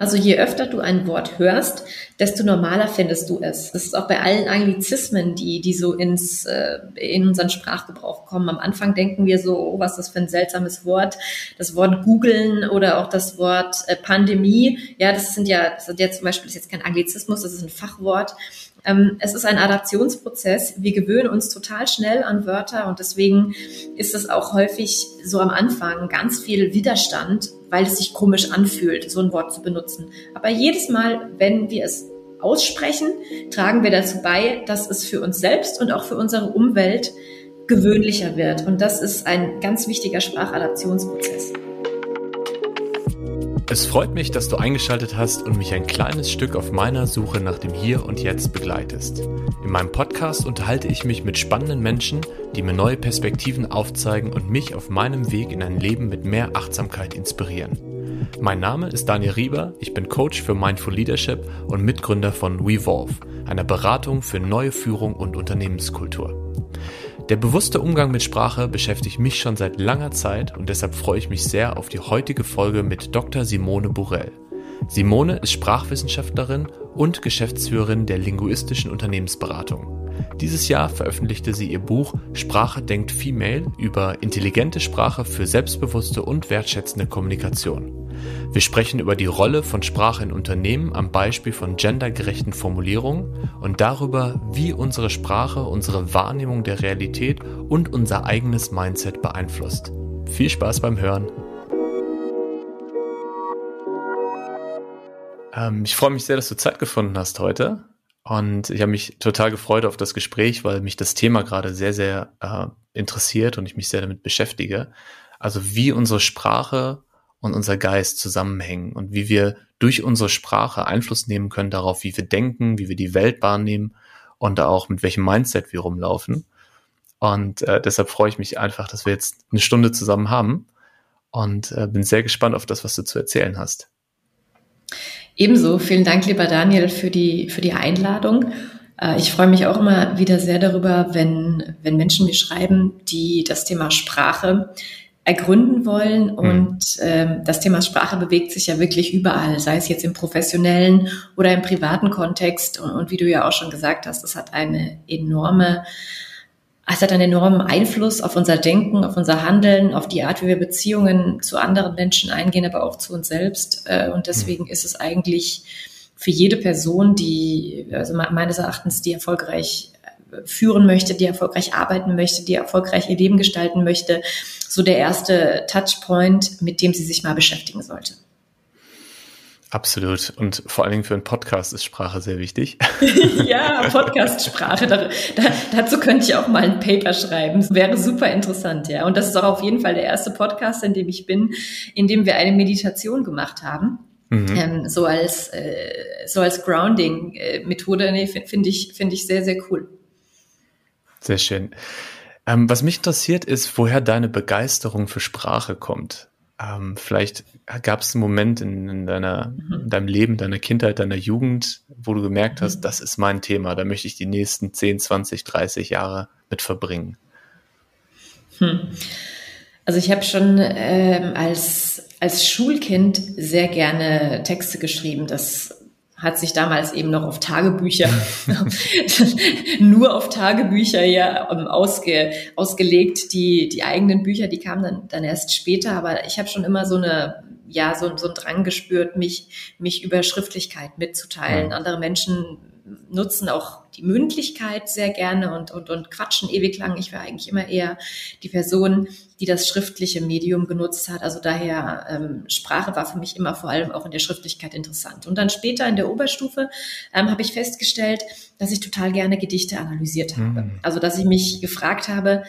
Also je öfter du ein Wort hörst, desto normaler findest du es. Das ist auch bei allen Anglizismen, die, die so ins, äh, in unseren Sprachgebrauch kommen. Am Anfang denken wir so, oh, was ist das für ein seltsames Wort. Das Wort googeln oder auch das Wort äh, Pandemie. Ja, das sind ja, das ist ja zum Beispiel das ist jetzt kein Anglizismus, das ist ein Fachwort. Ähm, es ist ein Adaptionsprozess. Wir gewöhnen uns total schnell an Wörter und deswegen ist es auch häufig so am Anfang ganz viel Widerstand, weil es sich komisch anfühlt, so ein Wort zu benutzen. Aber jedes Mal, wenn wir es aussprechen, tragen wir dazu bei, dass es für uns selbst und auch für unsere Umwelt gewöhnlicher wird. Und das ist ein ganz wichtiger Sprachadaptionsprozess. Es freut mich, dass du eingeschaltet hast und mich ein kleines Stück auf meiner Suche nach dem Hier und Jetzt begleitest. In meinem Podcast unterhalte ich mich mit spannenden Menschen, die mir neue Perspektiven aufzeigen und mich auf meinem Weg in ein Leben mit mehr Achtsamkeit inspirieren. Mein Name ist Daniel Rieber, ich bin Coach für Mindful Leadership und Mitgründer von WeVolve, einer Beratung für neue Führung und Unternehmenskultur. Der bewusste Umgang mit Sprache beschäftigt mich schon seit langer Zeit und deshalb freue ich mich sehr auf die heutige Folge mit Dr. Simone Burrell. Simone ist Sprachwissenschaftlerin und Geschäftsführerin der linguistischen Unternehmensberatung. Dieses Jahr veröffentlichte sie ihr Buch Sprache denkt Female über intelligente Sprache für selbstbewusste und wertschätzende Kommunikation. Wir sprechen über die Rolle von Sprache in Unternehmen am Beispiel von gendergerechten Formulierungen und darüber, wie unsere Sprache unsere Wahrnehmung der Realität und unser eigenes Mindset beeinflusst. Viel Spaß beim Hören! Ähm, ich freue mich sehr, dass du Zeit gefunden hast heute. Und ich habe mich total gefreut auf das Gespräch, weil mich das Thema gerade sehr, sehr äh, interessiert und ich mich sehr damit beschäftige. Also wie unsere Sprache und unser Geist zusammenhängen und wie wir durch unsere Sprache Einfluss nehmen können darauf, wie wir denken, wie wir die Welt wahrnehmen und auch mit welchem Mindset wir rumlaufen. Und äh, deshalb freue ich mich einfach, dass wir jetzt eine Stunde zusammen haben und äh, bin sehr gespannt auf das, was du zu erzählen hast. Ebenso, vielen Dank, lieber Daniel, für die, für die Einladung. Äh, ich freue mich auch immer wieder sehr darüber, wenn, wenn Menschen mir schreiben, die das Thema Sprache ergründen wollen. Mhm. Und ähm, das Thema Sprache bewegt sich ja wirklich überall, sei es jetzt im professionellen oder im privaten Kontext. Und, und wie du ja auch schon gesagt hast, es hat eine enorme es hat einen enormen Einfluss auf unser Denken, auf unser Handeln, auf die Art, wie wir Beziehungen zu anderen Menschen eingehen, aber auch zu uns selbst. Äh, und deswegen ist es eigentlich für jede Person, die, also meines Erachtens, die erfolgreich führen möchte, die erfolgreich arbeiten möchte, die erfolgreich ihr Leben gestalten möchte, so der erste Touchpoint, mit dem sie sich mal beschäftigen sollte. Absolut. Und vor allen Dingen für einen Podcast ist Sprache sehr wichtig. ja, Podcast-Sprache. Da, da, dazu könnte ich auch mal ein Paper schreiben. Das wäre super interessant, ja. Und das ist auch auf jeden Fall der erste Podcast, in dem ich bin, in dem wir eine Meditation gemacht haben. Mhm. Ähm, so als äh, so als Grounding-Methode, nee, finde ich finde ich sehr sehr cool. Sehr schön. Ähm, was mich interessiert ist, woher deine Begeisterung für Sprache kommt. Ähm, vielleicht gab es einen Moment in, in deiner, mhm. in deinem Leben, deiner Kindheit, deiner Jugend, wo du gemerkt hast, mhm. das ist mein Thema, da möchte ich die nächsten 10, 20, 30 Jahre mit verbringen. Hm. Also ich habe schon ähm, als, als Schulkind sehr gerne Texte geschrieben. Das hat sich damals eben noch auf Tagebücher, nur auf Tagebücher ja ähm, ausge, ausgelegt. Die, die eigenen Bücher, die kamen dann, dann erst später, aber ich habe schon immer so eine, ja, so, so einen Drang gespürt, mich, mich über Schriftlichkeit mitzuteilen. Andere Menschen nutzen auch die Mündlichkeit sehr gerne und, und, und quatschen ewig lang. Ich war eigentlich immer eher die Person, die das schriftliche Medium genutzt hat. Also daher ähm, Sprache war für mich immer vor allem auch in der Schriftlichkeit interessant. Und dann später in der Oberstufe ähm, habe ich festgestellt, dass ich total gerne Gedichte analysiert habe. Mhm. Also dass ich mich gefragt habe,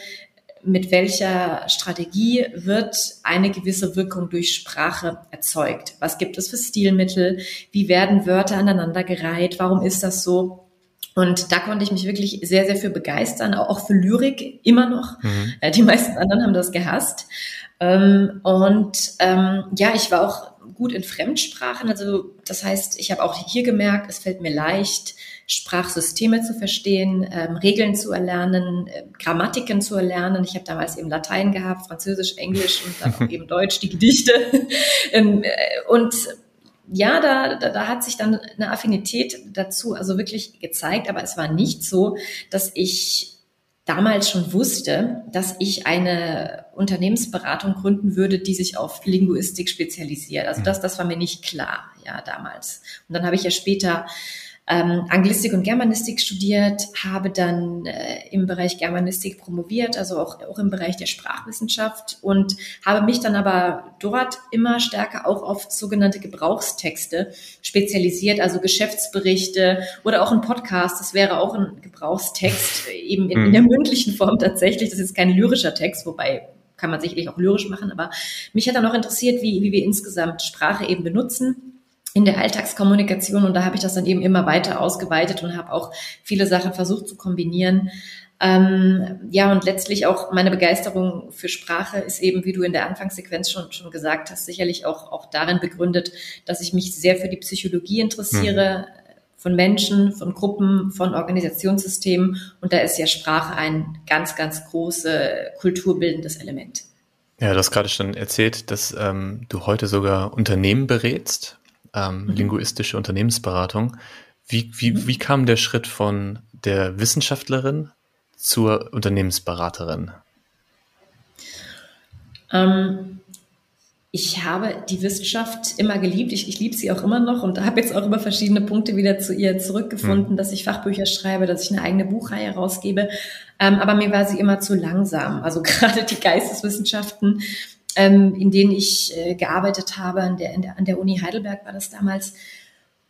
mit welcher Strategie wird eine gewisse Wirkung durch Sprache erzeugt? Was gibt es für Stilmittel? Wie werden Wörter aneinandergereiht? Warum ist das so? Und da konnte ich mich wirklich sehr, sehr für begeistern, auch für Lyrik immer noch. Mhm. Äh, die meisten anderen haben das gehasst. Ähm, und ähm, ja, ich war auch gut in Fremdsprachen. Also das heißt, ich habe auch hier gemerkt, es fällt mir leicht, Sprachsysteme zu verstehen, ähm, Regeln zu erlernen, äh, Grammatiken zu erlernen. Ich habe damals eben Latein gehabt, Französisch, Englisch und dann auch eben Deutsch, die Gedichte. ähm, äh, und ja, da, da, da hat sich dann eine Affinität dazu also wirklich gezeigt, aber es war nicht so, dass ich damals schon wusste, dass ich eine Unternehmensberatung gründen würde, die sich auf Linguistik spezialisiert. Also mhm. das, das war mir nicht klar, ja, damals. Und dann habe ich ja später ähm, Anglistik und Germanistik studiert, habe dann äh, im Bereich Germanistik promoviert, also auch, auch im Bereich der Sprachwissenschaft und habe mich dann aber dort immer stärker auch auf sogenannte Gebrauchstexte spezialisiert, also Geschäftsberichte oder auch ein Podcast, das wäre auch ein Gebrauchstext, eben in, in mhm. der mündlichen Form tatsächlich, das ist kein lyrischer Text, wobei kann man sicherlich auch lyrisch machen, aber mich hat dann auch interessiert, wie, wie wir insgesamt Sprache eben benutzen in der Alltagskommunikation und da habe ich das dann eben immer weiter ausgeweitet und habe auch viele Sachen versucht zu kombinieren. Ähm, ja, und letztlich auch meine Begeisterung für Sprache ist eben, wie du in der Anfangssequenz schon, schon gesagt hast, sicherlich auch, auch darin begründet, dass ich mich sehr für die Psychologie interessiere, mhm. von Menschen, von Gruppen, von Organisationssystemen. Und da ist ja Sprache ein ganz, ganz großes kulturbildendes Element. Ja, du hast gerade schon erzählt, dass ähm, du heute sogar Unternehmen berätst ähm, mhm. linguistische Unternehmensberatung. Wie, wie, mhm. wie kam der Schritt von der Wissenschaftlerin zur Unternehmensberaterin? Ähm, ich habe die Wissenschaft immer geliebt. Ich, ich liebe sie auch immer noch und habe jetzt auch über verschiedene Punkte wieder zu ihr zurückgefunden, mhm. dass ich Fachbücher schreibe, dass ich eine eigene Buchreihe rausgebe. Ähm, aber mir war sie immer zu langsam. Also gerade die Geisteswissenschaften ähm, in denen ich äh, gearbeitet habe, an der, der, an der Uni Heidelberg war das damals,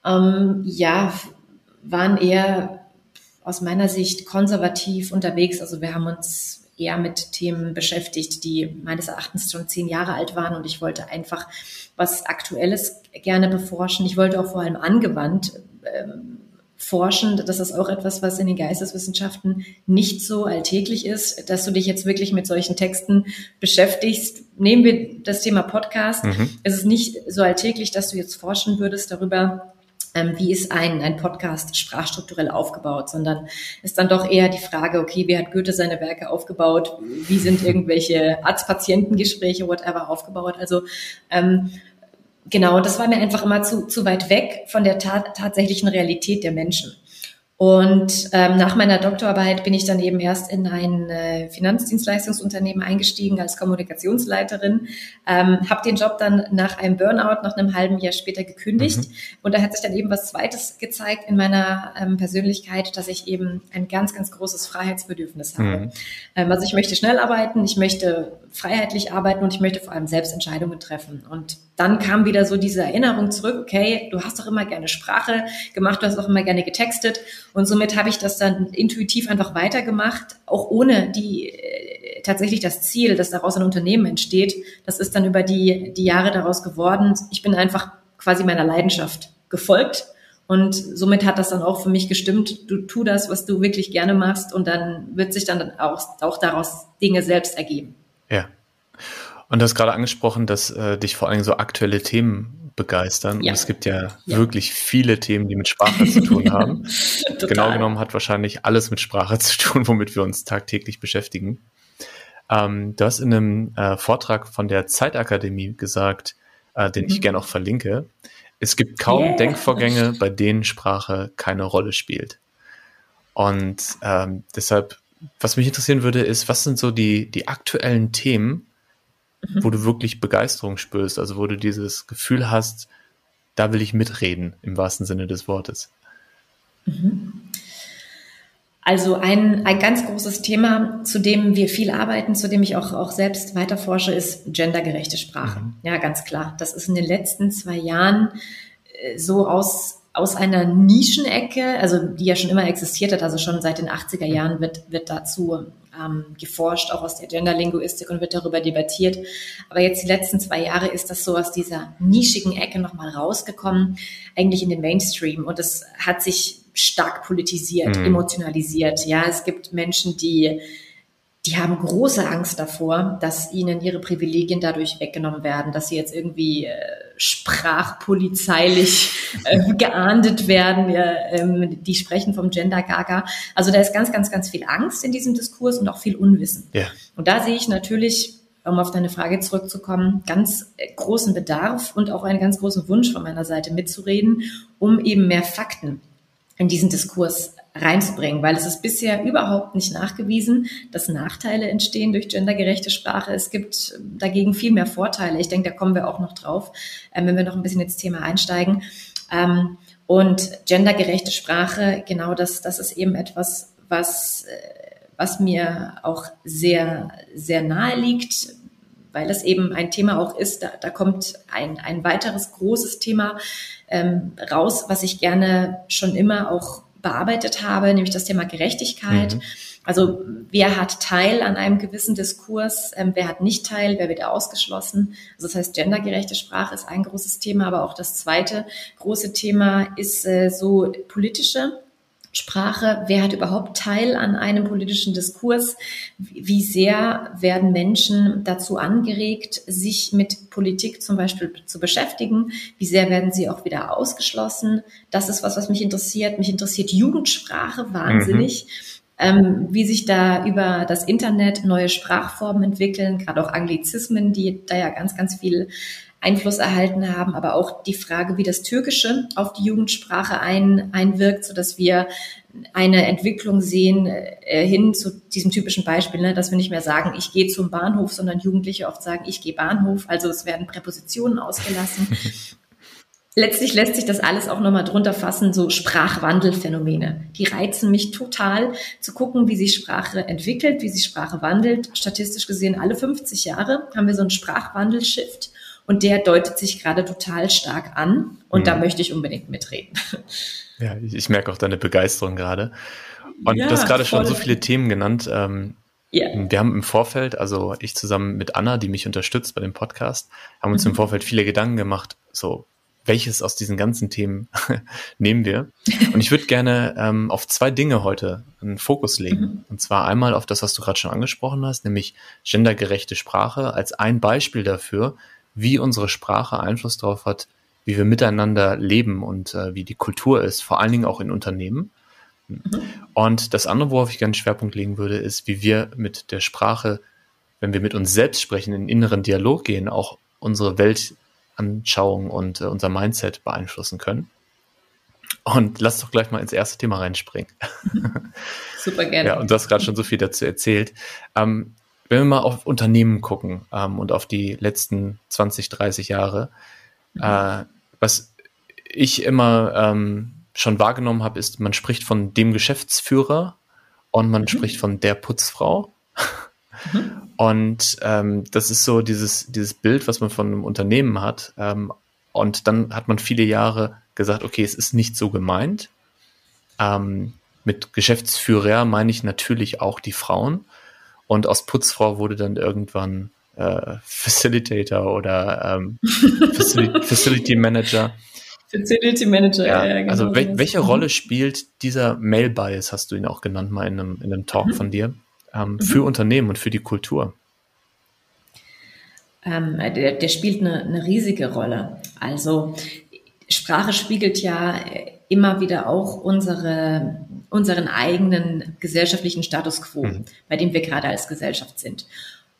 ähm, ja, waren eher aus meiner Sicht konservativ unterwegs. Also wir haben uns eher mit Themen beschäftigt, die meines Erachtens schon zehn Jahre alt waren und ich wollte einfach was Aktuelles gerne beforschen. Ich wollte auch vor allem angewandt ähm, forschen. Das ist auch etwas, was in den Geisteswissenschaften nicht so alltäglich ist, dass du dich jetzt wirklich mit solchen Texten beschäftigst. Nehmen wir das Thema Podcast. Mhm. Es ist nicht so alltäglich, dass du jetzt forschen würdest darüber, ähm, wie ist ein, ein Podcast sprachstrukturell aufgebaut, sondern ist dann doch eher die Frage, okay, wie hat Goethe seine Werke aufgebaut? Wie sind irgendwelche Arzt-Patientengespräche, whatever, aufgebaut? Also ähm, genau, das war mir einfach immer zu, zu weit weg von der ta tatsächlichen Realität der Menschen. Und ähm, nach meiner Doktorarbeit bin ich dann eben erst in ein äh, Finanzdienstleistungsunternehmen eingestiegen als Kommunikationsleiterin, ähm, habe den Job dann nach einem Burnout nach einem halben Jahr später gekündigt. Mhm. Und da hat sich dann eben was Zweites gezeigt in meiner ähm, Persönlichkeit, dass ich eben ein ganz, ganz großes Freiheitsbedürfnis habe. Mhm. Ähm, also ich möchte schnell arbeiten, ich möchte freiheitlich arbeiten und ich möchte vor allem selbst Entscheidungen treffen. Und dann kam wieder so diese Erinnerung zurück, okay, du hast doch immer gerne Sprache gemacht, du hast auch immer gerne getextet und somit habe ich das dann intuitiv einfach weitergemacht, auch ohne die äh, tatsächlich das Ziel, dass daraus ein Unternehmen entsteht. Das ist dann über die, die Jahre daraus geworden. Ich bin einfach quasi meiner Leidenschaft gefolgt und somit hat das dann auch für mich gestimmt. Du tu das, was du wirklich gerne machst und dann wird sich dann auch, auch daraus Dinge selbst ergeben. Ja. Und du hast gerade angesprochen, dass äh, dich vor allem so aktuelle Themen begeistern. Ja. Und es gibt ja, ja, wirklich viele Themen, die mit Sprache zu tun haben. genau genommen hat wahrscheinlich alles mit Sprache zu tun, womit wir uns tagtäglich beschäftigen. Ähm, du hast in einem äh, Vortrag von der Zeitakademie gesagt, äh, den mhm. ich gerne auch verlinke, es gibt kaum yeah. Denkvorgänge, bei denen Sprache keine Rolle spielt. Und ähm, deshalb, was mich interessieren würde, ist, was sind so die, die aktuellen Themen, mhm. wo du wirklich Begeisterung spürst, also wo du dieses Gefühl hast, da will ich mitreden, im wahrsten Sinne des Wortes. Mhm. Also ein, ein ganz großes Thema, zu dem wir viel arbeiten, zu dem ich auch, auch selbst weiter forsche, ist gendergerechte Sprache. Mhm. Ja, ganz klar. Das ist in den letzten zwei Jahren äh, so aus, aus einer Nischenecke, also die ja schon immer existiert hat, also schon seit den 80er Jahren wird, wird dazu ähm, geforscht, auch aus der Genderlinguistik und wird darüber debattiert. Aber jetzt die letzten zwei Jahre ist das so aus dieser nischigen Ecke nochmal rausgekommen, eigentlich in den Mainstream. Und es hat sich stark politisiert, mhm. emotionalisiert. Ja, es gibt Menschen, die die haben große Angst davor, dass ihnen ihre Privilegien dadurch weggenommen werden, dass sie jetzt irgendwie äh, sprachpolizeilich äh, geahndet werden. Ja, ähm, die sprechen vom Gender Gaga. Also da ist ganz, ganz, ganz viel Angst in diesem Diskurs und auch viel Unwissen. Ja. Und da sehe ich natürlich um auf deine Frage zurückzukommen, ganz großen Bedarf und auch einen ganz großen Wunsch von meiner Seite mitzureden, um eben mehr Fakten in diesen Diskurs reinzubringen, weil es ist bisher überhaupt nicht nachgewiesen, dass Nachteile entstehen durch gendergerechte Sprache. Es gibt dagegen viel mehr Vorteile. Ich denke, da kommen wir auch noch drauf, äh, wenn wir noch ein bisschen ins Thema einsteigen. Ähm, und gendergerechte Sprache, genau das, das ist eben etwas, was, äh, was mir auch sehr, sehr nahe liegt, weil es eben ein Thema auch ist, da, da kommt ein, ein weiteres großes Thema ähm, raus, was ich gerne schon immer auch bearbeitet habe, nämlich das Thema Gerechtigkeit. Mhm. Also wer hat Teil an einem gewissen Diskurs, ähm, wer hat nicht Teil, wer wird ausgeschlossen. Also das heißt, gendergerechte Sprache ist ein großes Thema, aber auch das zweite große Thema ist äh, so politische Sprache, wer hat überhaupt Teil an einem politischen Diskurs, wie sehr werden Menschen dazu angeregt, sich mit Politik zum Beispiel zu beschäftigen, wie sehr werden sie auch wieder ausgeschlossen. Das ist was, was mich interessiert. Mich interessiert Jugendsprache wahnsinnig. Mhm. Ähm, wie sich da über das Internet neue Sprachformen entwickeln, gerade auch Anglizismen, die da ja ganz, ganz viel Einfluss erhalten haben, aber auch die Frage, wie das Türkische auf die Jugendsprache ein, einwirkt, so dass wir eine Entwicklung sehen äh, hin zu diesem typischen Beispiel, ne, dass wir nicht mehr sagen, ich gehe zum Bahnhof, sondern Jugendliche oft sagen, ich gehe Bahnhof. Also es werden Präpositionen ausgelassen. Letztlich lässt sich das alles auch nochmal drunter fassen, so Sprachwandelphänomene. Die reizen mich total zu gucken, wie sich Sprache entwickelt, wie sich Sprache wandelt. Statistisch gesehen alle 50 Jahre haben wir so einen Sprachwandelshift und der deutet sich gerade total stark an und mhm. da möchte ich unbedingt mitreden. Ja, ich, ich merke auch deine Begeisterung gerade. Und ja, du hast gerade schon so viele Themen genannt. Ähm, yeah. Wir haben im Vorfeld, also ich zusammen mit Anna, die mich unterstützt bei dem Podcast, haben uns mhm. im Vorfeld viele Gedanken gemacht, so welches aus diesen ganzen Themen nehmen wir. Und ich würde gerne ähm, auf zwei Dinge heute einen Fokus legen. Mhm. Und zwar einmal auf das, was du gerade schon angesprochen hast, nämlich gendergerechte Sprache als ein Beispiel dafür, wie unsere Sprache Einfluss darauf hat, wie wir miteinander leben und äh, wie die Kultur ist, vor allen Dingen auch in Unternehmen. Mhm. Und das andere, worauf ich gerne Schwerpunkt legen würde, ist, wie wir mit der Sprache, wenn wir mit uns selbst sprechen, in inneren Dialog gehen, auch unsere Weltanschauung und äh, unser Mindset beeinflussen können. Und lass doch gleich mal ins erste Thema reinspringen. Super gerne. Ja, und du hast gerade schon so viel dazu erzählt. Ähm, wenn wir mal auf Unternehmen gucken ähm, und auf die letzten 20, 30 Jahre, mhm. äh, was ich immer ähm, schon wahrgenommen habe, ist, man spricht von dem Geschäftsführer und man mhm. spricht von der Putzfrau. Mhm. Und ähm, das ist so dieses, dieses Bild, was man von einem Unternehmen hat. Ähm, und dann hat man viele Jahre gesagt, okay, es ist nicht so gemeint. Ähm, mit Geschäftsführer meine ich natürlich auch die Frauen. Und aus Putzfrau wurde dann irgendwann äh, Facilitator oder ähm, Facility, Facility, Manager. Facility Manager, ja. ja genau also wel welche Rolle spielt dieser Male Bias, hast du ihn auch genannt mal in einem, in einem Talk mhm. von dir, ähm, mhm. für Unternehmen und für die Kultur? Ähm, der, der, spielt eine, eine riesige Rolle. Also Sprache spiegelt ja immer wieder auch unsere, unseren eigenen gesellschaftlichen Status quo, mhm. bei dem wir gerade als Gesellschaft sind.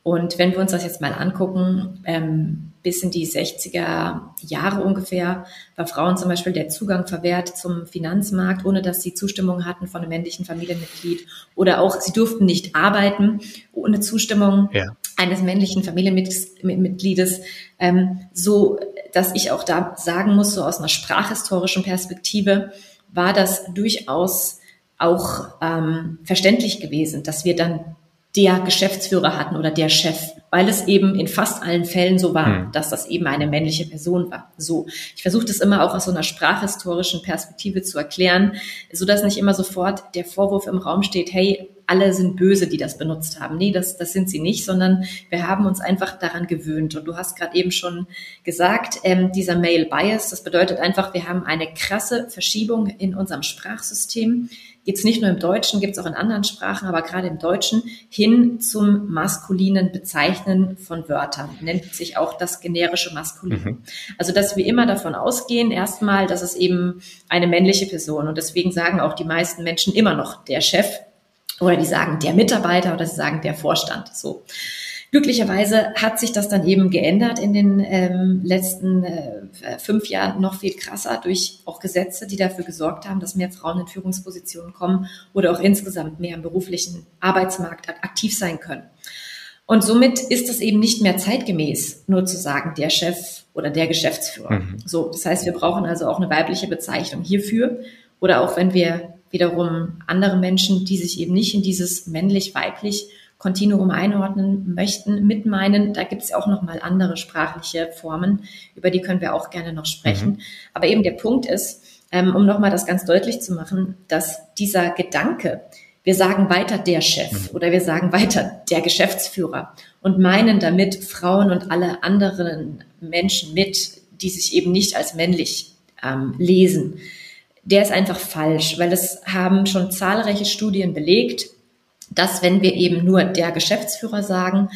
Und wenn wir uns das jetzt mal angucken, ähm, bis in die 60er Jahre ungefähr war Frauen zum Beispiel der Zugang verwehrt zum Finanzmarkt, ohne dass sie Zustimmung hatten von einem männlichen Familienmitglied. Oder auch, sie durften nicht arbeiten ohne Zustimmung ja. Eines männlichen Familienmitgliedes. Ähm, so dass ich auch da sagen muss, so aus einer sprachhistorischen Perspektive, war das durchaus auch ähm, verständlich gewesen, dass wir dann der Geschäftsführer hatten oder der Chef, weil es eben in fast allen Fällen so war, mhm. dass das eben eine männliche Person war. So, ich versuche das immer auch aus so einer sprachhistorischen Perspektive zu erklären, so dass nicht immer sofort der Vorwurf im Raum steht, hey, alle sind böse, die das benutzt haben. Nee, das, das sind sie nicht, sondern wir haben uns einfach daran gewöhnt. Und du hast gerade eben schon gesagt, ähm, dieser Male Bias, das bedeutet einfach, wir haben eine krasse Verschiebung in unserem Sprachsystem. Jetzt nicht nur im Deutschen, gibt es auch in anderen Sprachen, aber gerade im Deutschen hin zum maskulinen Bezeichnen von Wörtern. Nennt sich auch das generische Maskulin. Mhm. Also, dass wir immer davon ausgehen, erstmal, dass es eben eine männliche Person und deswegen sagen auch die meisten Menschen immer noch der Chef oder die sagen der Mitarbeiter oder sie sagen der Vorstand. So. Glücklicherweise hat sich das dann eben geändert in den ähm, letzten äh, fünf Jahren noch viel krasser durch auch Gesetze, die dafür gesorgt haben, dass mehr Frauen in Führungspositionen kommen oder auch insgesamt mehr im beruflichen Arbeitsmarkt aktiv sein können. Und somit ist es eben nicht mehr zeitgemäß, nur zu sagen, der Chef oder der Geschäftsführer. Mhm. So, das heißt, wir brauchen also auch eine weibliche Bezeichnung hierfür. Oder auch wenn wir wiederum andere Menschen, die sich eben nicht in dieses männlich-weiblich Kontinuum einordnen möchten, mit meinen, da gibt es ja auch nochmal andere sprachliche Formen, über die können wir auch gerne noch sprechen. Mhm. Aber eben der Punkt ist, ähm, um nochmal das ganz deutlich zu machen, dass dieser Gedanke, wir sagen weiter der Chef mhm. oder wir sagen weiter der Geschäftsführer und meinen damit Frauen und alle anderen Menschen mit, die sich eben nicht als männlich ähm, lesen. Der ist einfach falsch, weil es haben schon zahlreiche Studien belegt, dass wenn wir eben nur der Geschäftsführer sagen,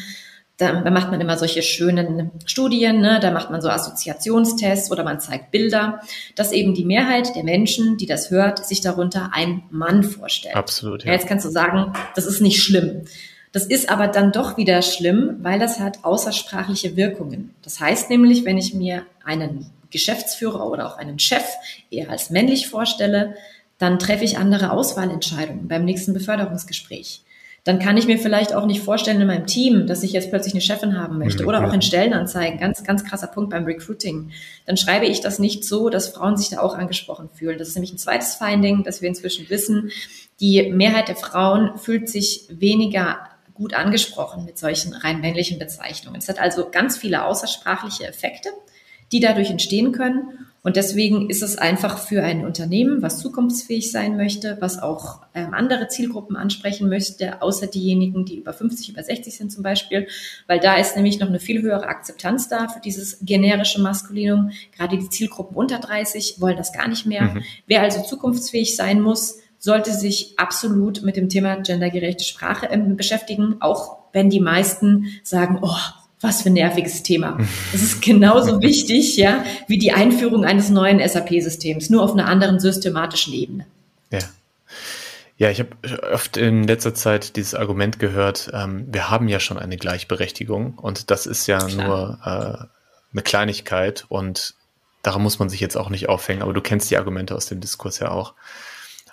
da, da macht man immer solche schönen Studien, ne? da macht man so Assoziationstests oder man zeigt Bilder, dass eben die Mehrheit der Menschen, die das hört, sich darunter ein Mann vorstellt. Absolut. Ja. ja jetzt kannst du sagen, das ist nicht schlimm. Das ist aber dann doch wieder schlimm, weil das hat außersprachliche Wirkungen. Das heißt nämlich, wenn ich mir einen Geschäftsführer oder auch einen Chef eher als männlich vorstelle, dann treffe ich andere Auswahlentscheidungen beim nächsten Beförderungsgespräch dann kann ich mir vielleicht auch nicht vorstellen in meinem Team, dass ich jetzt plötzlich eine Chefin haben möchte oder auch in Stellenanzeigen. Ganz, ganz krasser Punkt beim Recruiting. Dann schreibe ich das nicht so, dass Frauen sich da auch angesprochen fühlen. Das ist nämlich ein zweites Finding, dass wir inzwischen wissen. Die Mehrheit der Frauen fühlt sich weniger gut angesprochen mit solchen rein männlichen Bezeichnungen. Es hat also ganz viele außersprachliche Effekte, die dadurch entstehen können. Und deswegen ist es einfach für ein Unternehmen, was zukunftsfähig sein möchte, was auch ähm, andere Zielgruppen ansprechen möchte, außer diejenigen, die über 50, über 60 sind zum Beispiel, weil da ist nämlich noch eine viel höhere Akzeptanz da für dieses generische Maskulinum. Gerade die Zielgruppen unter 30 wollen das gar nicht mehr. Mhm. Wer also zukunftsfähig sein muss, sollte sich absolut mit dem Thema gendergerechte Sprache ähm, beschäftigen, auch wenn die meisten sagen, oh, was für ein nerviges Thema. Es ist genauso wichtig, ja, wie die Einführung eines neuen SAP-Systems, nur auf einer anderen systematischen Ebene. Ja. Ja, ich habe oft in letzter Zeit dieses Argument gehört, ähm, wir haben ja schon eine Gleichberechtigung und das ist ja Klar. nur äh, eine Kleinigkeit und daran muss man sich jetzt auch nicht aufhängen, aber du kennst die Argumente aus dem Diskurs ja auch.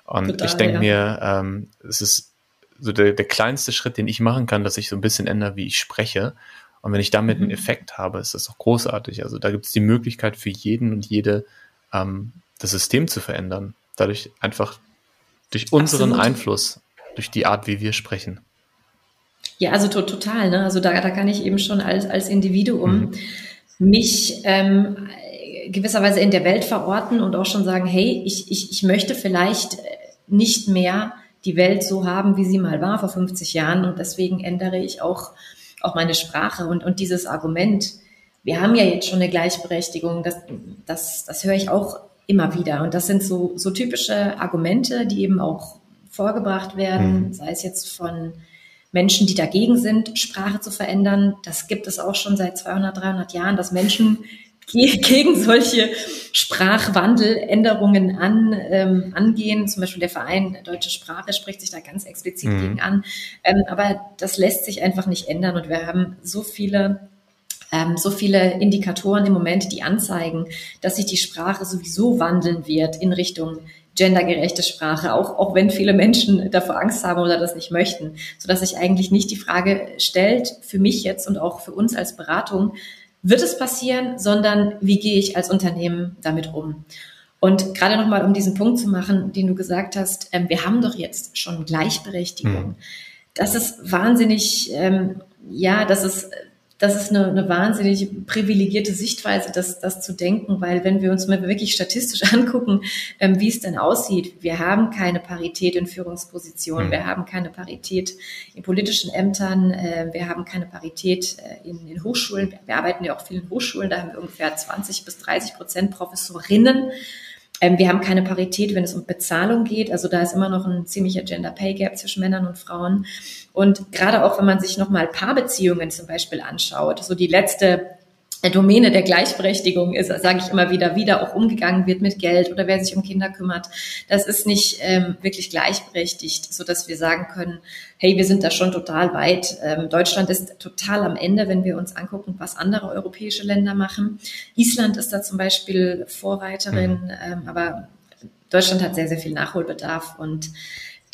Und Total, ich denke ja. mir, ähm, es ist so der, der kleinste Schritt, den ich machen kann, dass ich so ein bisschen ändere, wie ich spreche und wenn ich damit einen mhm. Effekt habe, ist das auch großartig. Also da gibt es die Möglichkeit für jeden und jede, ähm, das System zu verändern. Dadurch einfach durch unseren Absolut. Einfluss, durch die Art, wie wir sprechen. Ja, also to total. Ne? Also da, da kann ich eben schon als, als Individuum mhm. mich ähm, gewisserweise in der Welt verorten und auch schon sagen, hey, ich, ich, ich möchte vielleicht nicht mehr die Welt so haben, wie sie mal war vor 50 Jahren und deswegen ändere ich auch auch meine Sprache und, und dieses Argument, wir haben ja jetzt schon eine Gleichberechtigung, das, das, das höre ich auch immer wieder. Und das sind so, so typische Argumente, die eben auch vorgebracht werden, mhm. sei es jetzt von Menschen, die dagegen sind, Sprache zu verändern. Das gibt es auch schon seit 200, 300 Jahren, dass Menschen gegen solche Sprachwandeländerungen an, ähm, angehen. Zum Beispiel der Verein Deutsche Sprache spricht sich da ganz explizit mhm. gegen an. Ähm, aber das lässt sich einfach nicht ändern und wir haben so viele ähm, so viele Indikatoren im Moment, die anzeigen, dass sich die Sprache sowieso wandeln wird in Richtung gendergerechte Sprache, auch, auch wenn viele Menschen davor Angst haben oder das nicht möchten, sodass sich eigentlich nicht die Frage stellt, für mich jetzt und auch für uns als Beratung, wird es passieren, sondern wie gehe ich als Unternehmen damit um? Und gerade nochmal, um diesen Punkt zu machen, den du gesagt hast, ähm, wir haben doch jetzt schon Gleichberechtigung. Mhm. Das ist wahnsinnig, ähm, ja, das ist das ist eine, eine wahnsinnig privilegierte Sichtweise, das, das zu denken, weil wenn wir uns mal wirklich statistisch angucken, ähm, wie es denn aussieht, wir haben keine Parität in Führungspositionen, mhm. wir haben keine Parität in politischen Ämtern, äh, wir haben keine Parität äh, in, in Hochschulen, wir arbeiten ja auch viel in Hochschulen, da haben wir ungefähr 20 bis 30 Prozent Professorinnen. Ähm, wir haben keine Parität, wenn es um Bezahlung geht. Also da ist immer noch ein ziemlicher Gender Pay Gap zwischen Männern und Frauen. Und gerade auch, wenn man sich nochmal Paarbeziehungen zum Beispiel anschaut, so die letzte Domäne der Gleichberechtigung ist, sage ich immer wieder, wieder auch umgegangen wird mit Geld oder wer sich um Kinder kümmert. Das ist nicht ähm, wirklich gleichberechtigt, so dass wir sagen können, hey, wir sind da schon total weit. Ähm, Deutschland ist total am Ende, wenn wir uns angucken, was andere europäische Länder machen. Island ist da zum Beispiel Vorreiterin, mhm. ähm, aber Deutschland hat sehr, sehr viel Nachholbedarf und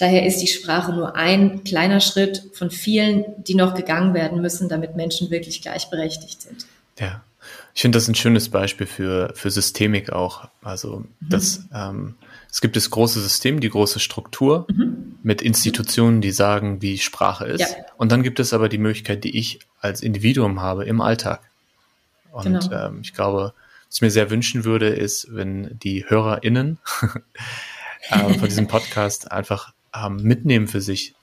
Daher ist die Sprache nur ein kleiner Schritt von vielen, die noch gegangen werden müssen, damit Menschen wirklich gleichberechtigt sind. Ja, ich finde das ein schönes Beispiel für, für Systemik auch. Also, mhm. das, ähm, es gibt das große System, die große Struktur mhm. mit Institutionen, die sagen, wie Sprache ist. Ja. Und dann gibt es aber die Möglichkeit, die ich als Individuum habe im Alltag. Und genau. ähm, ich glaube, was ich mir sehr wünschen würde, ist, wenn die HörerInnen ähm, von diesem Podcast einfach ähm, mitnehmen für sich,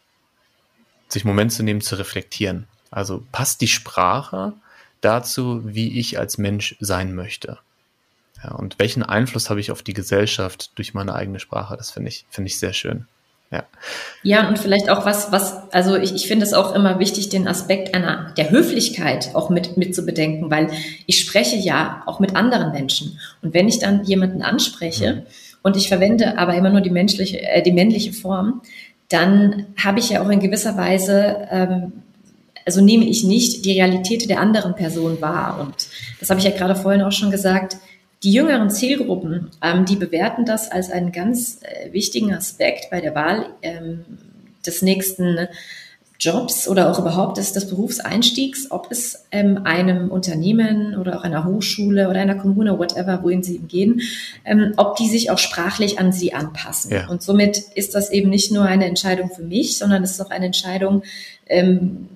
sich Moment zu nehmen, zu reflektieren. Also passt die Sprache dazu, wie ich als Mensch sein möchte. Ja, und welchen Einfluss habe ich auf die Gesellschaft durch meine eigene Sprache? Das finde ich, finde ich sehr schön. Ja. ja, und vielleicht auch was, was, also ich, ich finde es auch immer wichtig, den Aspekt einer der Höflichkeit auch mit, mit zu bedenken, weil ich spreche ja auch mit anderen Menschen. Und wenn ich dann jemanden anspreche mhm. und ich verwende aber immer nur die menschliche, äh, die männliche Form, dann habe ich ja auch in gewisser Weise ähm, also nehme ich nicht die Realität der anderen Person wahr. Und das habe ich ja gerade vorhin auch schon gesagt. Die jüngeren Zielgruppen, ähm, die bewerten das als einen ganz äh, wichtigen Aspekt bei der Wahl ähm, des nächsten Jobs oder auch überhaupt des, des Berufseinstiegs, ob es ähm, einem Unternehmen oder auch einer Hochschule oder einer Kommune, whatever, wohin sie gehen, ähm, ob die sich auch sprachlich an sie anpassen. Ja. Und somit ist das eben nicht nur eine Entscheidung für mich, sondern es ist auch eine Entscheidung, ähm,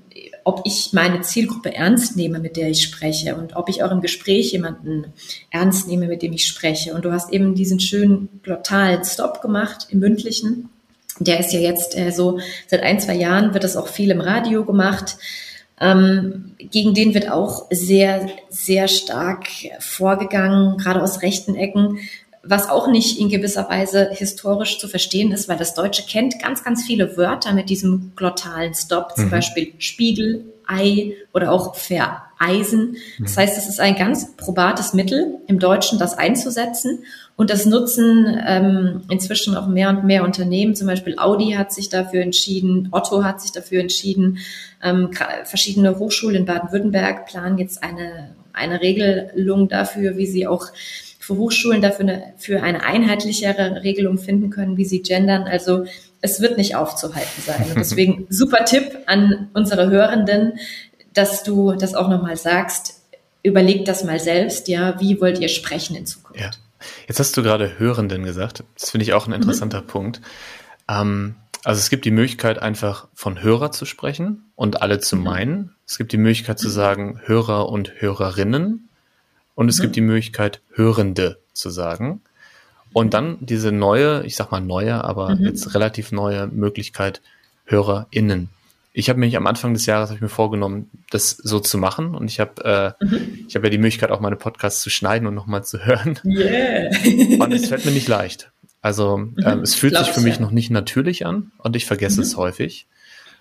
ob ich meine Zielgruppe ernst nehme, mit der ich spreche und ob ich auch im Gespräch jemanden ernst nehme, mit dem ich spreche. Und du hast eben diesen schönen glottalen Stop gemacht im mündlichen. Der ist ja jetzt äh, so, seit ein, zwei Jahren wird das auch viel im Radio gemacht. Ähm, gegen den wird auch sehr, sehr stark vorgegangen, gerade aus rechten Ecken, was auch nicht in gewisser Weise historisch zu verstehen ist, weil das Deutsche kennt ganz, ganz viele Wörter mit diesem glottalen Stop, zum mhm. Beispiel Spiegel, Ei oder auch vereisen. Das mhm. heißt, es ist ein ganz probates Mittel im Deutschen, das einzusetzen. Und das nutzen ähm, inzwischen auch mehr und mehr Unternehmen. Zum Beispiel Audi hat sich dafür entschieden, Otto hat sich dafür entschieden. Ähm, verschiedene Hochschulen in Baden-Württemberg planen jetzt eine, eine Regelung dafür, wie sie auch für Hochschulen dafür eine, für eine einheitlichere Regelung finden können, wie sie gendern. Also es wird nicht aufzuhalten sein. Und deswegen super Tipp an unsere Hörenden, dass du das auch nochmal sagst. Überlegt das mal selbst, ja, wie wollt ihr sprechen in Zukunft? Ja. Jetzt hast du gerade Hörenden gesagt. Das finde ich auch ein interessanter mhm. Punkt. Ähm, also es gibt die Möglichkeit, einfach von Hörer zu sprechen und alle zu mhm. meinen. Es gibt die Möglichkeit zu sagen Hörer und Hörerinnen und es mhm. gibt die Möglichkeit, Hörende zu sagen. Und dann diese neue, ich sag mal neue, aber mhm. jetzt relativ neue Möglichkeit, HörerInnen. Ich habe mich am Anfang des Jahres habe ich mir vorgenommen, das so zu machen. Und ich habe äh, mhm. ich habe ja die Möglichkeit, auch meine Podcasts zu schneiden und nochmal zu hören. Yeah. und es fällt mir nicht leicht. Also mhm. ähm, es fühlt Glaub sich für mich ja. noch nicht natürlich an und ich vergesse mhm. es häufig.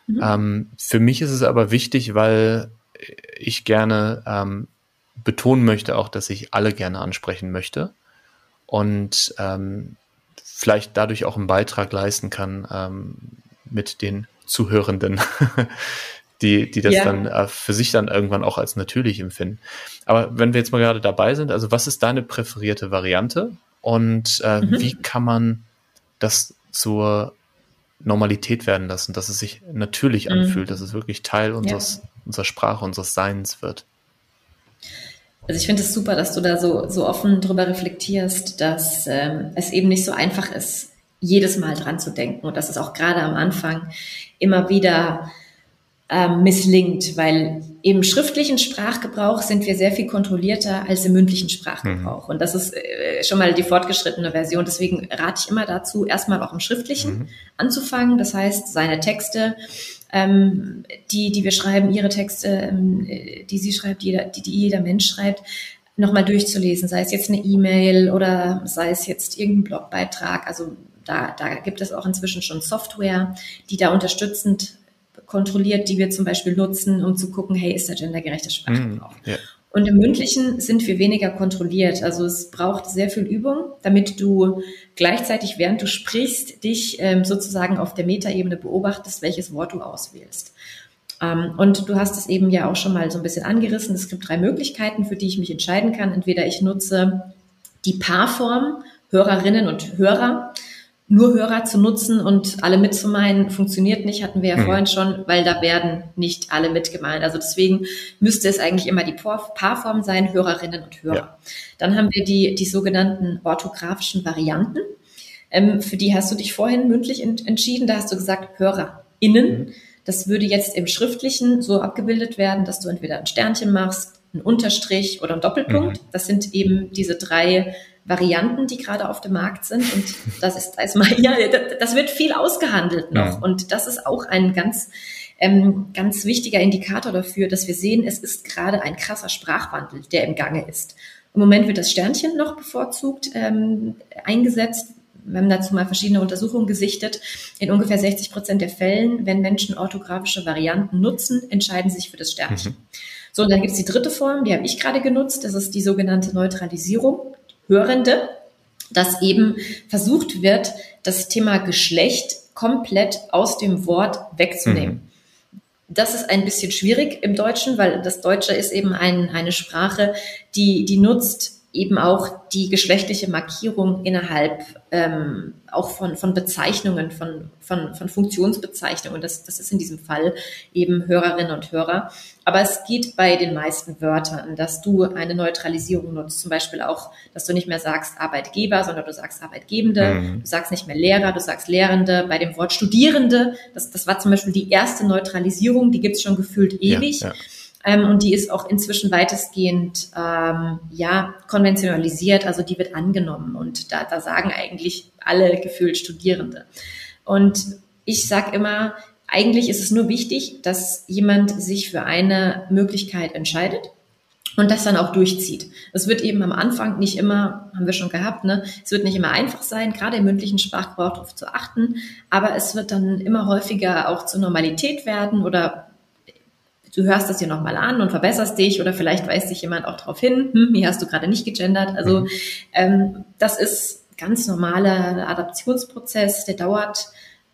Mhm. Ähm, für mich ist es aber wichtig, weil ich gerne ähm, betonen möchte auch, dass ich alle gerne ansprechen möchte und ähm, vielleicht dadurch auch einen Beitrag leisten kann ähm, mit den Zuhörenden, die, die das ja. dann äh, für sich dann irgendwann auch als natürlich empfinden. Aber wenn wir jetzt mal gerade dabei sind, also was ist deine präferierte Variante und äh, mhm. wie kann man das zur Normalität werden lassen, dass es sich natürlich mhm. anfühlt, dass es wirklich Teil unseres, ja. unserer Sprache, unseres Seins wird? Also ich finde es super, dass du da so, so offen drüber reflektierst, dass ähm, es eben nicht so einfach ist, jedes Mal dran zu denken und dass es auch gerade am Anfang immer wieder ähm, misslingt, weil im schriftlichen Sprachgebrauch sind wir sehr viel kontrollierter als im mündlichen Sprachgebrauch. Mhm. Und das ist äh, schon mal die fortgeschrittene Version. Deswegen rate ich immer dazu, erstmal auch im Schriftlichen mhm. anzufangen. Das heißt, seine Texte ähm, die, die wir schreiben, ihre Texte, ähm, die sie schreibt, jeder, die, die jeder Mensch schreibt, nochmal durchzulesen, sei es jetzt eine E-Mail oder sei es jetzt irgendein Blogbeitrag. Also da, da gibt es auch inzwischen schon Software, die da unterstützend kontrolliert, die wir zum Beispiel nutzen, um zu gucken, hey, ist der gendergerechte Sprachgebrauch? Mm, yeah. Und im Mündlichen sind wir weniger kontrolliert. Also es braucht sehr viel Übung, damit du gleichzeitig, während du sprichst, dich ähm, sozusagen auf der Metaebene beobachtest, welches Wort du auswählst. Ähm, und du hast es eben ja auch schon mal so ein bisschen angerissen. Es gibt drei Möglichkeiten, für die ich mich entscheiden kann. Entweder ich nutze die Paarform Hörerinnen und Hörer nur Hörer zu nutzen und alle mitzumeinen, funktioniert nicht, hatten wir ja mhm. vorhin schon, weil da werden nicht alle mitgemeint. Also deswegen müsste es eigentlich immer die Paarform sein, Hörerinnen und Hörer. Ja. Dann haben wir die, die sogenannten orthografischen Varianten. Ähm, für die hast du dich vorhin mündlich ent entschieden. Da hast du gesagt, HörerInnen. Mhm. Das würde jetzt im Schriftlichen so abgebildet werden, dass du entweder ein Sternchen machst, ein Unterstrich oder ein Doppelpunkt. Mhm. Das sind eben diese drei Varianten, die gerade auf dem Markt sind. Und das ist, da ist mal, ja, das wird viel ausgehandelt noch. Ja. Und das ist auch ein ganz, ähm, ganz wichtiger Indikator dafür, dass wir sehen, es ist gerade ein krasser Sprachwandel, der im Gange ist. Im Moment wird das Sternchen noch bevorzugt ähm, eingesetzt. Wir haben dazu mal verschiedene Untersuchungen gesichtet. In ungefähr 60 Prozent der Fällen, wenn Menschen orthografische Varianten nutzen, entscheiden sie sich für das Sternchen. Mhm. So, und dann gibt es die dritte Form, die habe ich gerade genutzt. Das ist die sogenannte Neutralisierung. Hörende, dass eben versucht wird, das Thema Geschlecht komplett aus dem Wort wegzunehmen. Mhm. Das ist ein bisschen schwierig im Deutschen, weil das Deutsche ist eben ein, eine Sprache, die, die nutzt eben auch die geschlechtliche Markierung innerhalb ähm, auch von, von Bezeichnungen, von, von, von Funktionsbezeichnungen. Das, das ist in diesem Fall eben Hörerinnen und Hörer. Aber es geht bei den meisten Wörtern, dass du eine Neutralisierung nutzt. Zum Beispiel auch, dass du nicht mehr sagst Arbeitgeber, sondern du sagst Arbeitgebende. Mhm. Du sagst nicht mehr Lehrer, du sagst Lehrende. Bei dem Wort Studierende, das, das war zum Beispiel die erste Neutralisierung, die gibt's schon gefühlt ewig. Ja, ja. Ähm, und die ist auch inzwischen weitestgehend ähm, ja konventionalisiert, also die wird angenommen und da, da sagen eigentlich alle gefühlt Studierende. Und ich sage immer, eigentlich ist es nur wichtig, dass jemand sich für eine Möglichkeit entscheidet und das dann auch durchzieht. Es wird eben am Anfang nicht immer, haben wir schon gehabt, ne? Es wird nicht immer einfach sein, gerade im mündlichen Sprachgebrauch darauf zu achten, aber es wird dann immer häufiger auch zur Normalität werden oder du hörst das dir nochmal an und verbesserst dich oder vielleicht weist dich jemand auch darauf hin, hm, hier hast du gerade nicht gegendert. Also mhm. ähm, das ist ganz normaler Adaptionsprozess, der dauert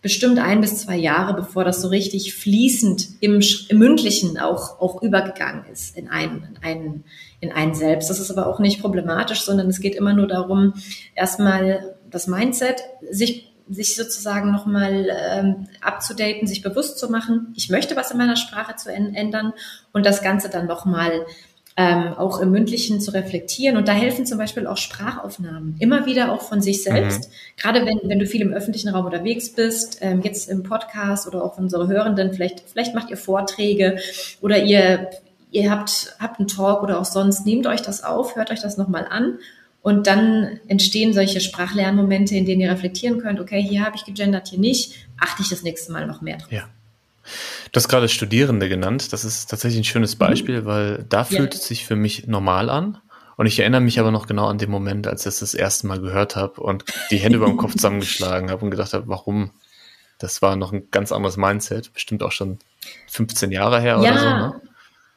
bestimmt ein bis zwei Jahre, bevor das so richtig fließend im, im Mündlichen auch, auch übergegangen ist in einen, in einen, in einen selbst. Das ist aber auch nicht problematisch, sondern es geht immer nur darum, erstmal das Mindset, sich sich sozusagen nochmal ähm, abzudaten, sich bewusst zu machen, ich möchte was in meiner Sprache zu ändern und das Ganze dann nochmal ähm, auch im Mündlichen zu reflektieren. Und da helfen zum Beispiel auch Sprachaufnahmen, immer wieder auch von sich selbst. Mhm. Gerade wenn, wenn du viel im öffentlichen Raum unterwegs bist, ähm, jetzt im Podcast oder auch unsere Hörenden, vielleicht, vielleicht macht ihr Vorträge oder ihr, ihr habt, habt einen Talk oder auch sonst, nehmt euch das auf, hört euch das nochmal an und dann entstehen solche Sprachlernmomente, in denen ihr reflektieren könnt, okay, hier habe ich gegendert, hier nicht, achte ich das nächste Mal noch mehr drauf. Ja. Du hast gerade Studierende genannt. Das ist tatsächlich ein schönes mhm. Beispiel, weil da fühlt ja. es sich für mich normal an. Und ich erinnere mich aber noch genau an den Moment, als ich das das erste Mal gehört habe und die Hände über dem Kopf zusammengeschlagen habe und gedacht habe, warum? Das war noch ein ganz anderes Mindset, bestimmt auch schon 15 Jahre her ja. oder so. Ne?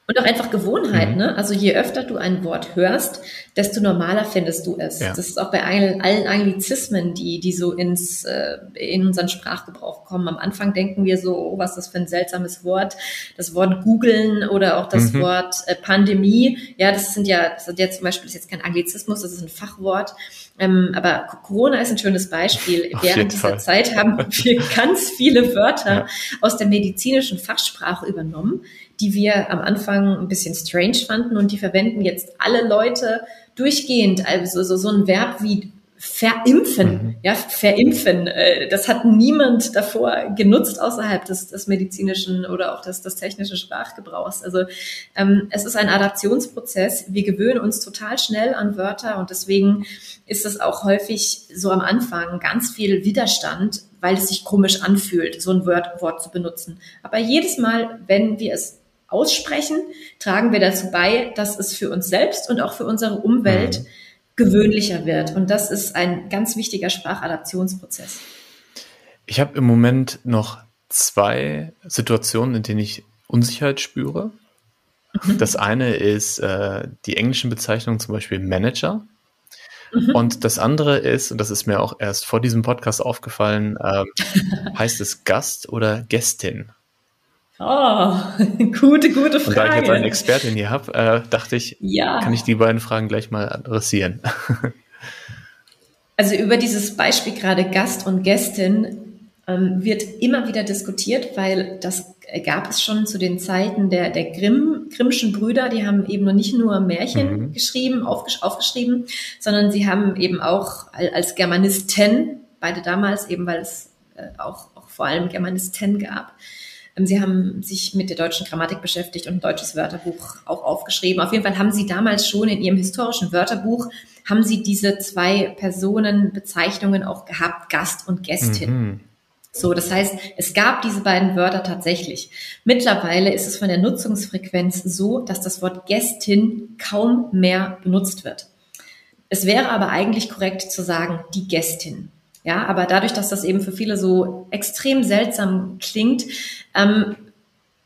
Und auch einfach Gewohnheit, mhm. ne? Also je öfter du ein Wort hörst, desto normaler findest du es. Ja. Das ist auch bei allen, allen Anglizismen, die, die so ins, äh, in unseren Sprachgebrauch kommen. Am Anfang denken wir so, oh, was ist das für ein seltsames Wort? Das Wort googeln oder auch das mhm. Wort äh, Pandemie. Ja, das sind ja, das sind ja zum Beispiel, das ist jetzt kein Anglizismus, das ist ein Fachwort. Ähm, aber Corona ist ein schönes Beispiel. Auf Während dieser Fall. Zeit haben wir ganz viele Wörter ja. aus der medizinischen Fachsprache übernommen, die wir am Anfang ein bisschen strange fanden und die verwenden jetzt alle Leute durchgehend. Also so, so ein Verb wie verimpfen, mhm. ja, verimpfen. Äh, das hat niemand davor genutzt außerhalb des, des medizinischen oder auch des, des technischen Sprachgebrauchs. Also ähm, es ist ein Adaptionsprozess. Wir gewöhnen uns total schnell an Wörter und deswegen ist es auch häufig so am Anfang ganz viel Widerstand, weil es sich komisch anfühlt, so ein Wort, Wort zu benutzen. Aber jedes Mal, wenn wir es aussprechen, tragen wir dazu bei, dass es für uns selbst und auch für unsere Umwelt mhm. gewöhnlicher wird. Und das ist ein ganz wichtiger Sprachadaptionsprozess. Ich habe im Moment noch zwei Situationen, in denen ich Unsicherheit spüre. Das eine ist äh, die englischen Bezeichnungen, zum Beispiel Manager. Mhm. Und das andere ist, und das ist mir auch erst vor diesem Podcast aufgefallen, äh, heißt es Gast oder Gästin? Oh, gute, gute Frage. Und da ich jetzt eine Expertin hier habe, äh, dachte ich, ja. kann ich die beiden Fragen gleich mal adressieren. Also über dieses Beispiel gerade Gast und Gästin ähm, wird immer wieder diskutiert, weil das gab es schon zu den Zeiten der, der Grimm, Grimmschen Brüder. Die haben eben noch nicht nur Märchen mhm. geschrieben, aufgesch aufgeschrieben, sondern sie haben eben auch als Germanisten, beide damals eben, weil es äh, auch, auch vor allem Germanisten gab, Sie haben sich mit der deutschen Grammatik beschäftigt und ein deutsches Wörterbuch auch aufgeschrieben. Auf jeden Fall haben Sie damals schon in Ihrem historischen Wörterbuch, haben Sie diese zwei Personenbezeichnungen auch gehabt, Gast und Gästin. Mhm. So, das heißt, es gab diese beiden Wörter tatsächlich. Mittlerweile ist es von der Nutzungsfrequenz so, dass das Wort Gästin kaum mehr benutzt wird. Es wäre aber eigentlich korrekt zu sagen, die Gästin. Ja, aber dadurch, dass das eben für viele so extrem seltsam klingt, ähm,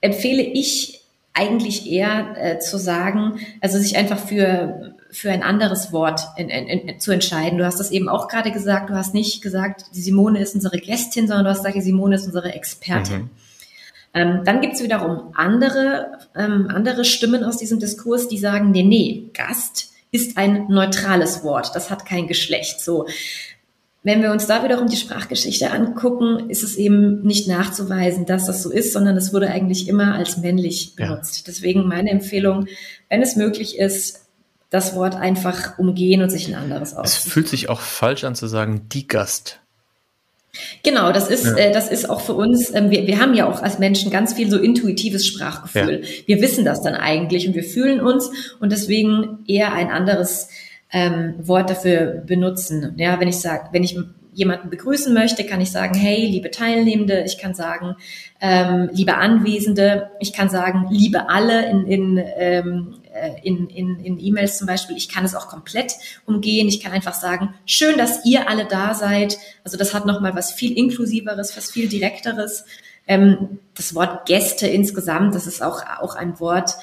empfehle ich eigentlich eher äh, zu sagen, also sich einfach für für ein anderes Wort in, in, in, zu entscheiden. Du hast das eben auch gerade gesagt. Du hast nicht gesagt, die Simone ist unsere Gästin, sondern du hast gesagt, die Simone ist unsere Expertin. Mhm. Ähm, dann gibt es wiederum andere, ähm, andere Stimmen aus diesem Diskurs, die sagen, nee, nee, Gast ist ein neutrales Wort. Das hat kein Geschlecht. So. Wenn wir uns da wiederum die Sprachgeschichte angucken, ist es eben nicht nachzuweisen, dass das so ist, sondern es wurde eigentlich immer als männlich benutzt. Ja. Deswegen meine Empfehlung, wenn es möglich ist, das Wort einfach umgehen und sich ein anderes aussuchen. Es fühlt sich auch falsch an zu sagen, die Gast. Genau, das ist, ja. äh, das ist auch für uns, ähm, wir, wir haben ja auch als Menschen ganz viel so intuitives Sprachgefühl. Ja. Wir wissen das dann eigentlich und wir fühlen uns und deswegen eher ein anderes ähm, Wort dafür benutzen. Ja, wenn ich sage, wenn ich jemanden begrüßen möchte, kann ich sagen, hey, liebe Teilnehmende, ich kann sagen, ähm, liebe Anwesende, ich kann sagen, liebe alle in, in, ähm, äh, in, in, in E-Mails zum Beispiel. Ich kann es auch komplett umgehen. Ich kann einfach sagen, schön, dass ihr alle da seid. Also das hat nochmal was viel inklusiveres, was viel direkteres. Ähm, das Wort Gäste insgesamt, das ist auch, auch ein Wort,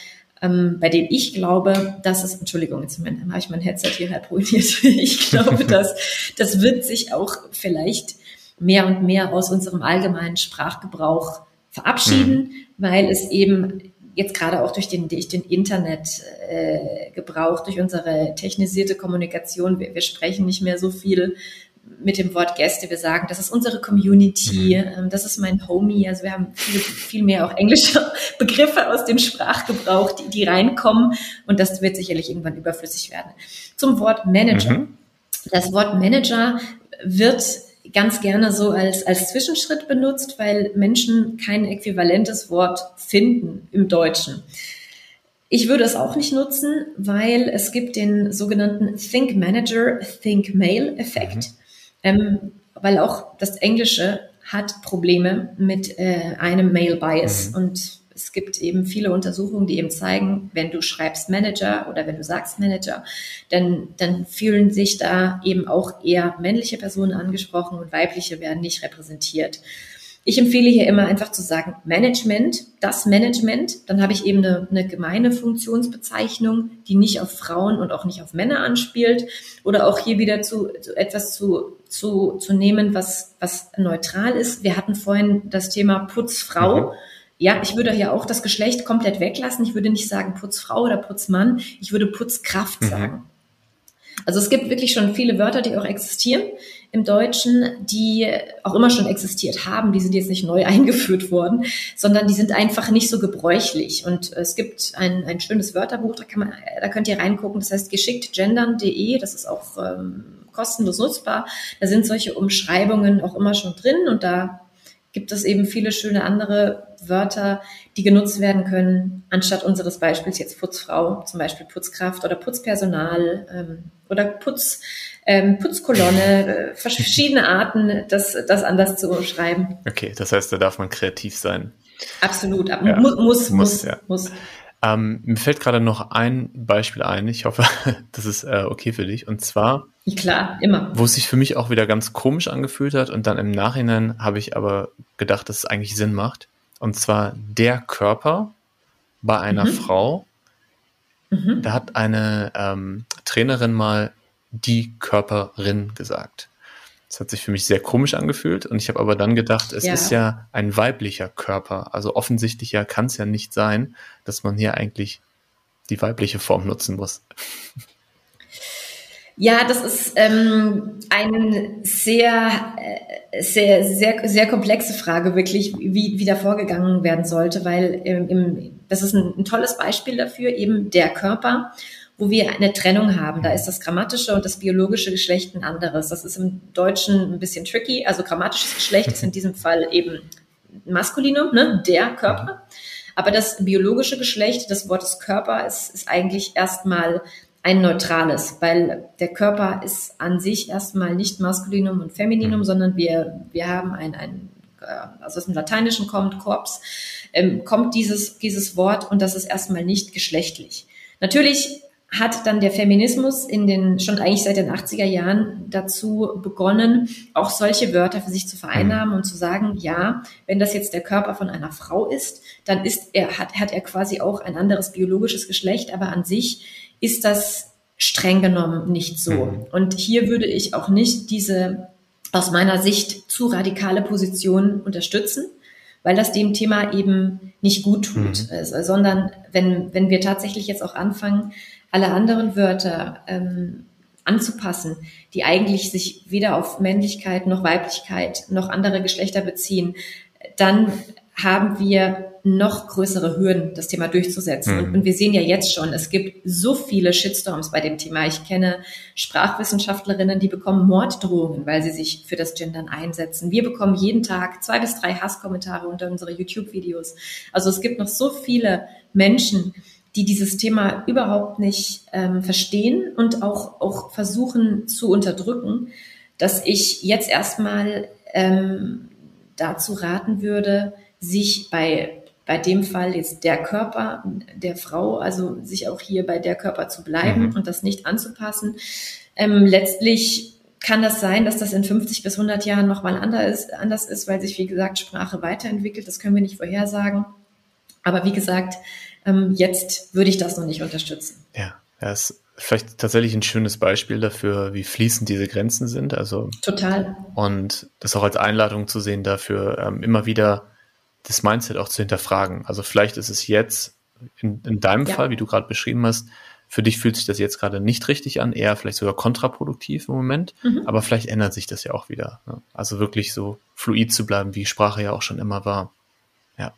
ähm, bei dem ich glaube, dass es, Entschuldigung, jetzt habe ich mein Headset hier halb ruiniert. Ich glaube, dass das wird sich auch vielleicht mehr und mehr aus unserem allgemeinen Sprachgebrauch verabschieden, mhm. weil es eben jetzt gerade auch durch den, durch den Internetgebrauch, äh, durch unsere technisierte Kommunikation, wir, wir sprechen nicht mehr so viel mit dem Wort Gäste. Wir sagen, das ist unsere Community, mhm. Ähm, das ist mein Homie. Also wir haben viel, viel mehr auch englische Begriffe aus dem Sprachgebrauch, die, die reinkommen. Und das wird sicherlich irgendwann überflüssig werden. Zum Wort Manager. Mhm. Das Wort Manager wird ganz gerne so als, als Zwischenschritt benutzt, weil Menschen kein äquivalentes Wort finden im Deutschen. Ich würde es auch nicht nutzen, weil es gibt den sogenannten Think Manager, Think Mail Effekt. Mhm. Ähm, weil auch das Englische hat Probleme mit äh, einem Mail Bias mhm. und es gibt eben viele Untersuchungen, die eben zeigen, wenn du schreibst Manager oder wenn du sagst Manager, dann, dann fühlen sich da eben auch eher männliche Personen angesprochen und weibliche werden nicht repräsentiert. Ich empfehle hier immer einfach zu sagen Management, das Management. Dann habe ich eben eine, eine gemeine Funktionsbezeichnung, die nicht auf Frauen und auch nicht auf Männer anspielt. Oder auch hier wieder zu, zu etwas zu, zu, zu nehmen, was, was neutral ist. Wir hatten vorhin das Thema Putzfrau. Mhm. Ja, ich würde hier auch das Geschlecht komplett weglassen. Ich würde nicht sagen Putzfrau oder Putzmann. Ich würde Putzkraft mhm. sagen. Also es gibt wirklich schon viele Wörter, die auch existieren im Deutschen, die auch immer schon existiert haben. Die sind jetzt nicht neu eingeführt worden, sondern die sind einfach nicht so gebräuchlich. Und es gibt ein, ein schönes Wörterbuch, da, kann man, da könnt ihr reingucken, das heißt geschicktgendern.de, das ist auch ähm, kostenlos nutzbar. Da sind solche Umschreibungen auch immer schon drin und da gibt es eben viele schöne andere Wörter, die genutzt werden können, anstatt unseres Beispiels jetzt Putzfrau, zum Beispiel Putzkraft oder Putzpersonal ähm, oder Putz, ähm, Putzkolonne, äh, verschiedene Arten, das, das anders zu umschreiben. Okay, das heißt, da darf man kreativ sein. Absolut, ja. muss, muss, muss. Ja. muss. Ähm, mir fällt gerade noch ein Beispiel ein. Ich hoffe, das ist äh, okay für dich. Und zwar. Klar, immer. Wo es sich für mich auch wieder ganz komisch angefühlt hat. Und dann im Nachhinein habe ich aber gedacht, dass es eigentlich Sinn macht. Und zwar der Körper bei einer mhm. Frau Mhm. Da hat eine ähm, Trainerin mal die Körperin gesagt. Das hat sich für mich sehr komisch angefühlt und ich habe aber dann gedacht, es ja. ist ja ein weiblicher Körper. Also offensichtlich ja kann es ja nicht sein, dass man hier eigentlich die weibliche Form nutzen muss. Ja, das ist ähm, eine sehr, äh, sehr, sehr, sehr komplexe Frage, wirklich, wie, wie da vorgegangen werden sollte, weil ähm, im, das ist ein, ein tolles Beispiel dafür, eben der Körper wo wir eine Trennung haben. Da ist das grammatische und das biologische Geschlecht ein anderes. Das ist im Deutschen ein bisschen tricky. Also grammatisches Geschlecht ist in diesem Fall eben Maskulinum, ne, der Körper. Aber das biologische Geschlecht des Wortes Körper ist, ist eigentlich erstmal ein neutrales, weil der Körper ist an sich erstmal nicht Maskulinum und Femininum, mhm. sondern wir, wir haben ein, ein äh, also aus dem Lateinischen kommt, Korps, ähm, kommt dieses, dieses Wort und das ist erstmal nicht geschlechtlich. Natürlich hat dann der Feminismus in den, schon eigentlich seit den 80er Jahren dazu begonnen, auch solche Wörter für sich zu vereinnahmen und zu sagen, ja, wenn das jetzt der Körper von einer Frau ist, dann ist er, hat, hat er quasi auch ein anderes biologisches Geschlecht, aber an sich ist das streng genommen nicht so. Mhm. Und hier würde ich auch nicht diese aus meiner Sicht zu radikale Position unterstützen, weil das dem Thema eben nicht gut tut, mhm. sondern wenn, wenn wir tatsächlich jetzt auch anfangen, alle anderen Wörter ähm, anzupassen, die eigentlich sich weder auf Männlichkeit noch Weiblichkeit noch andere Geschlechter beziehen, dann haben wir noch größere Hürden, das Thema durchzusetzen. Mhm. Und, und, wir sehen ja jetzt schon, es gibt so viele Shitstorms bei dem Thema. Ich kenne Sprachwissenschaftlerinnen, die bekommen Morddrohungen, weil sie sich für das Gendern einsetzen. Wir bekommen jeden Tag zwei bis drei Hasskommentare unter unsere YouTube-Videos. Also es gibt noch so viele Menschen, die dieses Thema überhaupt nicht ähm, verstehen und auch, auch versuchen zu unterdrücken, dass ich jetzt erstmal ähm, dazu raten würde, sich bei bei dem Fall jetzt der Körper der Frau, also sich auch hier bei der Körper zu bleiben mhm. und das nicht anzupassen. Ähm, letztlich kann das sein, dass das in 50 bis 100 Jahren nochmal anders ist, anders ist, weil sich, wie gesagt, Sprache weiterentwickelt. Das können wir nicht vorhersagen. Aber wie gesagt, ähm, jetzt würde ich das noch nicht unterstützen. Ja, das ist vielleicht tatsächlich ein schönes Beispiel dafür, wie fließend diese Grenzen sind. Also total. Und das auch als Einladung zu sehen, dafür ähm, immer wieder das Mindset auch zu hinterfragen. Also vielleicht ist es jetzt in, in deinem ja. Fall, wie du gerade beschrieben hast, für dich fühlt sich das jetzt gerade nicht richtig an, eher vielleicht sogar kontraproduktiv im Moment, mhm. aber vielleicht ändert sich das ja auch wieder. Ne? Also wirklich so fluid zu bleiben, wie Sprache ja auch schon immer war. Ja.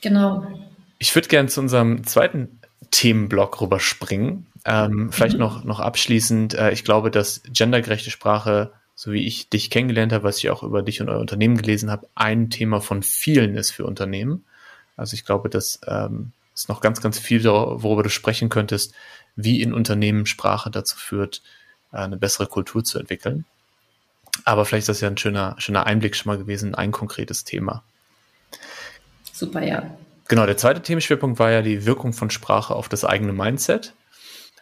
Genau. Ich würde gerne zu unserem zweiten Themenblock rüberspringen. Ähm, vielleicht mhm. noch, noch abschließend, äh, ich glaube, dass gendergerechte Sprache, so wie ich dich kennengelernt habe, was ich auch über dich und euer Unternehmen gelesen habe, ein Thema von vielen ist für Unternehmen. Also ich glaube, dass ähm, es noch ganz, ganz viel, worüber du sprechen könntest, wie in Unternehmen Sprache dazu führt, eine bessere Kultur zu entwickeln. Aber vielleicht ist das ja ein schöner, schöner Einblick schon mal gewesen, ein konkretes Thema. Super, ja. Genau, der zweite Themenschwerpunkt war ja die Wirkung von Sprache auf das eigene Mindset.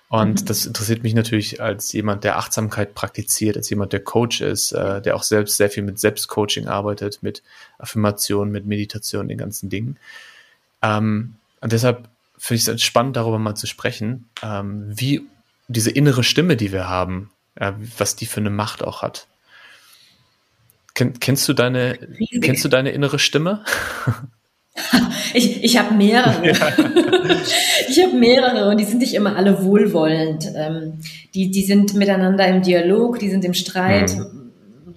Und mhm. das interessiert mich natürlich als jemand, der Achtsamkeit praktiziert, als jemand, der Coach ist, äh, der auch selbst sehr viel mit Selbstcoaching arbeitet, mit Affirmation, mit Meditation, den ganzen Dingen. Ähm, und deshalb finde ich es spannend, darüber mal zu sprechen, ähm, wie diese innere Stimme, die wir haben, äh, was die für eine Macht auch hat. Ken, kennst du deine, kennst du deine innere Stimme? Ich, ich habe mehrere. Ja. ich habe mehrere und die sind nicht immer alle wohlwollend. Ähm, die, die sind miteinander im Dialog, die sind im Streit. Mhm.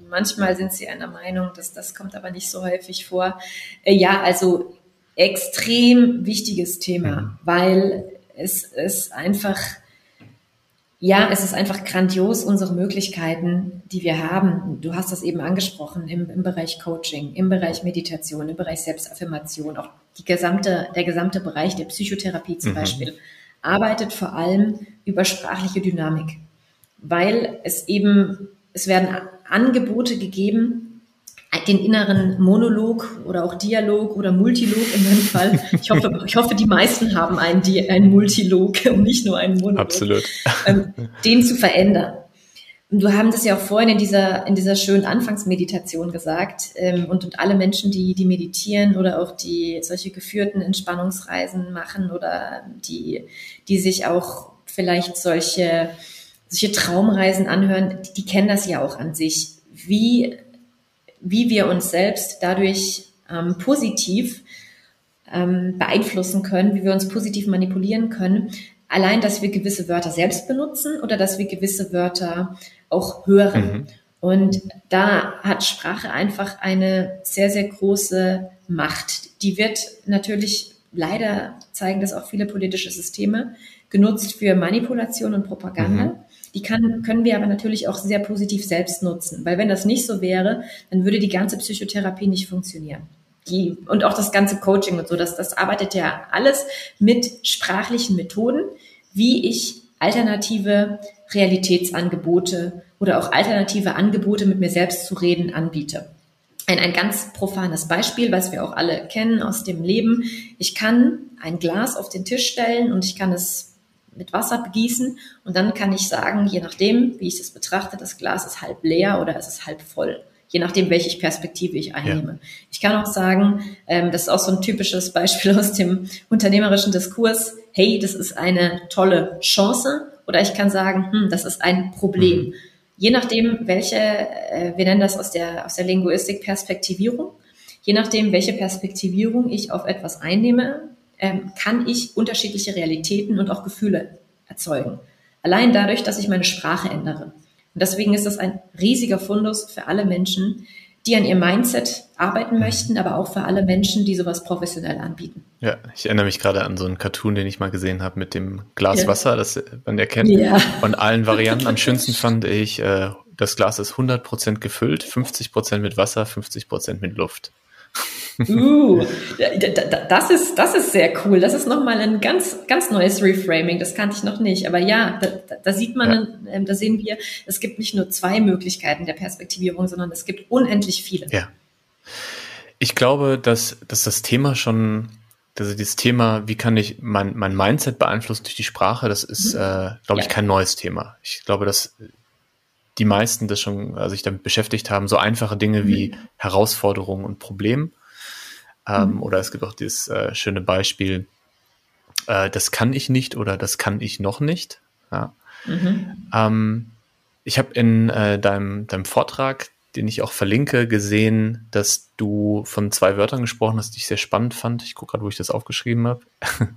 Manchmal sind sie einer Meinung, dass das kommt aber nicht so häufig vor. Äh, ja, also extrem wichtiges Thema, mhm. weil es ist einfach ja, es ist einfach grandios, unsere Möglichkeiten, die wir haben. Du hast das eben angesprochen im, im Bereich Coaching, im Bereich Meditation, im Bereich Selbstaffirmation, auch die gesamte, der gesamte Bereich der Psychotherapie zum mhm. Beispiel, arbeitet vor allem über sprachliche Dynamik, weil es eben, es werden Angebote gegeben, den inneren Monolog oder auch Dialog oder Multilog in meinem Fall. Ich hoffe, ich hoffe, die meisten haben einen, einen Multilog und nicht nur einen Monolog. Absolut. Ähm, den zu verändern. Du haben das ja auch vorhin in dieser, in dieser schönen Anfangsmeditation gesagt. Ähm, und, und alle Menschen, die, die meditieren oder auch die solche geführten Entspannungsreisen machen oder die, die sich auch vielleicht solche, solche Traumreisen anhören, die, die kennen das ja auch an sich. Wie, wie wir uns selbst dadurch ähm, positiv ähm, beeinflussen können, wie wir uns positiv manipulieren können. Allein, dass wir gewisse Wörter selbst benutzen oder dass wir gewisse Wörter auch hören. Mhm. Und da hat Sprache einfach eine sehr, sehr große Macht. Die wird natürlich, leider zeigen das auch viele politische Systeme, genutzt für Manipulation und Propaganda. Mhm. Die kann, können wir aber natürlich auch sehr positiv selbst nutzen, weil wenn das nicht so wäre, dann würde die ganze Psychotherapie nicht funktionieren die, und auch das ganze Coaching und so, das, das arbeitet ja alles mit sprachlichen Methoden, wie ich alternative Realitätsangebote oder auch alternative Angebote mit mir selbst zu reden anbiete. Ein, ein ganz profanes Beispiel, was wir auch alle kennen aus dem Leben. Ich kann ein Glas auf den Tisch stellen und ich kann es mit Wasser begießen und dann kann ich sagen, je nachdem, wie ich es betrachte, das Glas ist halb leer oder es ist halb voll je nachdem, welche Perspektive ich einnehme. Ja. Ich kann auch sagen, ähm, das ist auch so ein typisches Beispiel aus dem unternehmerischen Diskurs, hey, das ist eine tolle Chance oder ich kann sagen, hm, das ist ein Problem. Mhm. Je nachdem, welche, äh, wir nennen das aus der, aus der Linguistik Perspektivierung, je nachdem, welche Perspektivierung ich auf etwas einnehme, ähm, kann ich unterschiedliche Realitäten und auch Gefühle erzeugen. Allein dadurch, dass ich meine Sprache ändere. Und deswegen ist das ein riesiger Fundus für alle Menschen, die an ihr Mindset arbeiten mhm. möchten, aber auch für alle Menschen, die sowas professionell anbieten. Ja, ich erinnere mich gerade an so einen Cartoon, den ich mal gesehen habe mit dem Glas ja. Wasser, das man erkennt. Ja. Von allen Varianten. Am schönsten fand ich, äh, das Glas ist 100% gefüllt, 50% mit Wasser, 50% mit Luft. Uh, das ist, das ist sehr cool. Das ist nochmal ein ganz, ganz neues Reframing. Das kannte ich noch nicht. Aber ja, da, da sieht man, ja. Ähm, da sehen wir, es gibt nicht nur zwei Möglichkeiten der Perspektivierung, sondern es gibt unendlich viele. Ja. Ich glaube, dass, dass das Thema schon, also das Thema, wie kann ich mein, mein Mindset beeinflussen durch die Sprache, das ist, mhm. äh, glaube ich, kein neues Thema. Ich glaube, dass die meisten das schon äh, sich damit beschäftigt haben, so einfache Dinge mhm. wie Herausforderungen und Probleme ähm, mhm. Oder es gibt auch dieses äh, schöne Beispiel, äh, das kann ich nicht oder das kann ich noch nicht. Ja. Mhm. Ähm, ich habe in äh, deinem, deinem Vortrag, den ich auch verlinke, gesehen, dass du von zwei Wörtern gesprochen hast, die ich sehr spannend fand. Ich gucke gerade, wo ich das aufgeschrieben habe.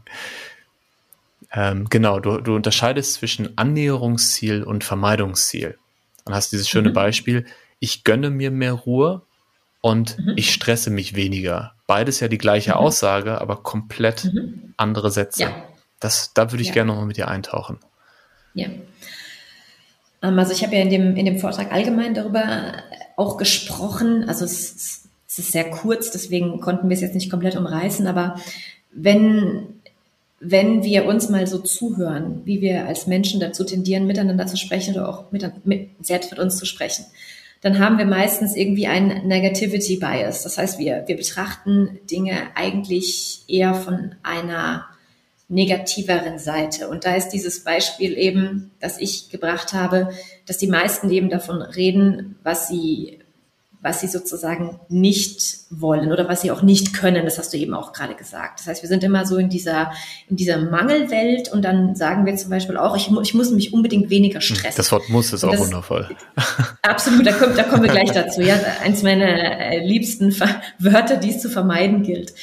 ähm, genau, du, du unterscheidest zwischen Annäherungsziel und Vermeidungsziel. Dann hast du dieses schöne mhm. Beispiel, ich gönne mir mehr Ruhe und mhm. ich stresse mich weniger. Beides ja die gleiche mhm. Aussage, aber komplett mhm. andere Sätze. Ja. Das, da würde ich ja. gerne nochmal mit dir eintauchen. Ja. Ähm, also ich habe ja in dem, in dem Vortrag allgemein darüber auch gesprochen. Also es, es ist sehr kurz, deswegen konnten wir es jetzt nicht komplett umreißen, aber wenn, wenn wir uns mal so zuhören, wie wir als Menschen dazu tendieren, miteinander zu sprechen oder auch mit, mit, selbst mit uns zu sprechen, dann haben wir meistens irgendwie einen Negativity Bias. Das heißt, wir, wir betrachten Dinge eigentlich eher von einer negativeren Seite. Und da ist dieses Beispiel eben, das ich gebracht habe, dass die meisten eben davon reden, was sie was sie sozusagen nicht wollen oder was sie auch nicht können. Das hast du eben auch gerade gesagt. Das heißt, wir sind immer so in dieser, in dieser Mangelwelt und dann sagen wir zum Beispiel auch, ich, ich muss mich unbedingt weniger hm, stressen. Das Wort muss ist auch wundervoll. Absolut, da, kommt, da kommen wir gleich dazu. Ja, eins meiner äh, liebsten Wörter, die es zu vermeiden gilt.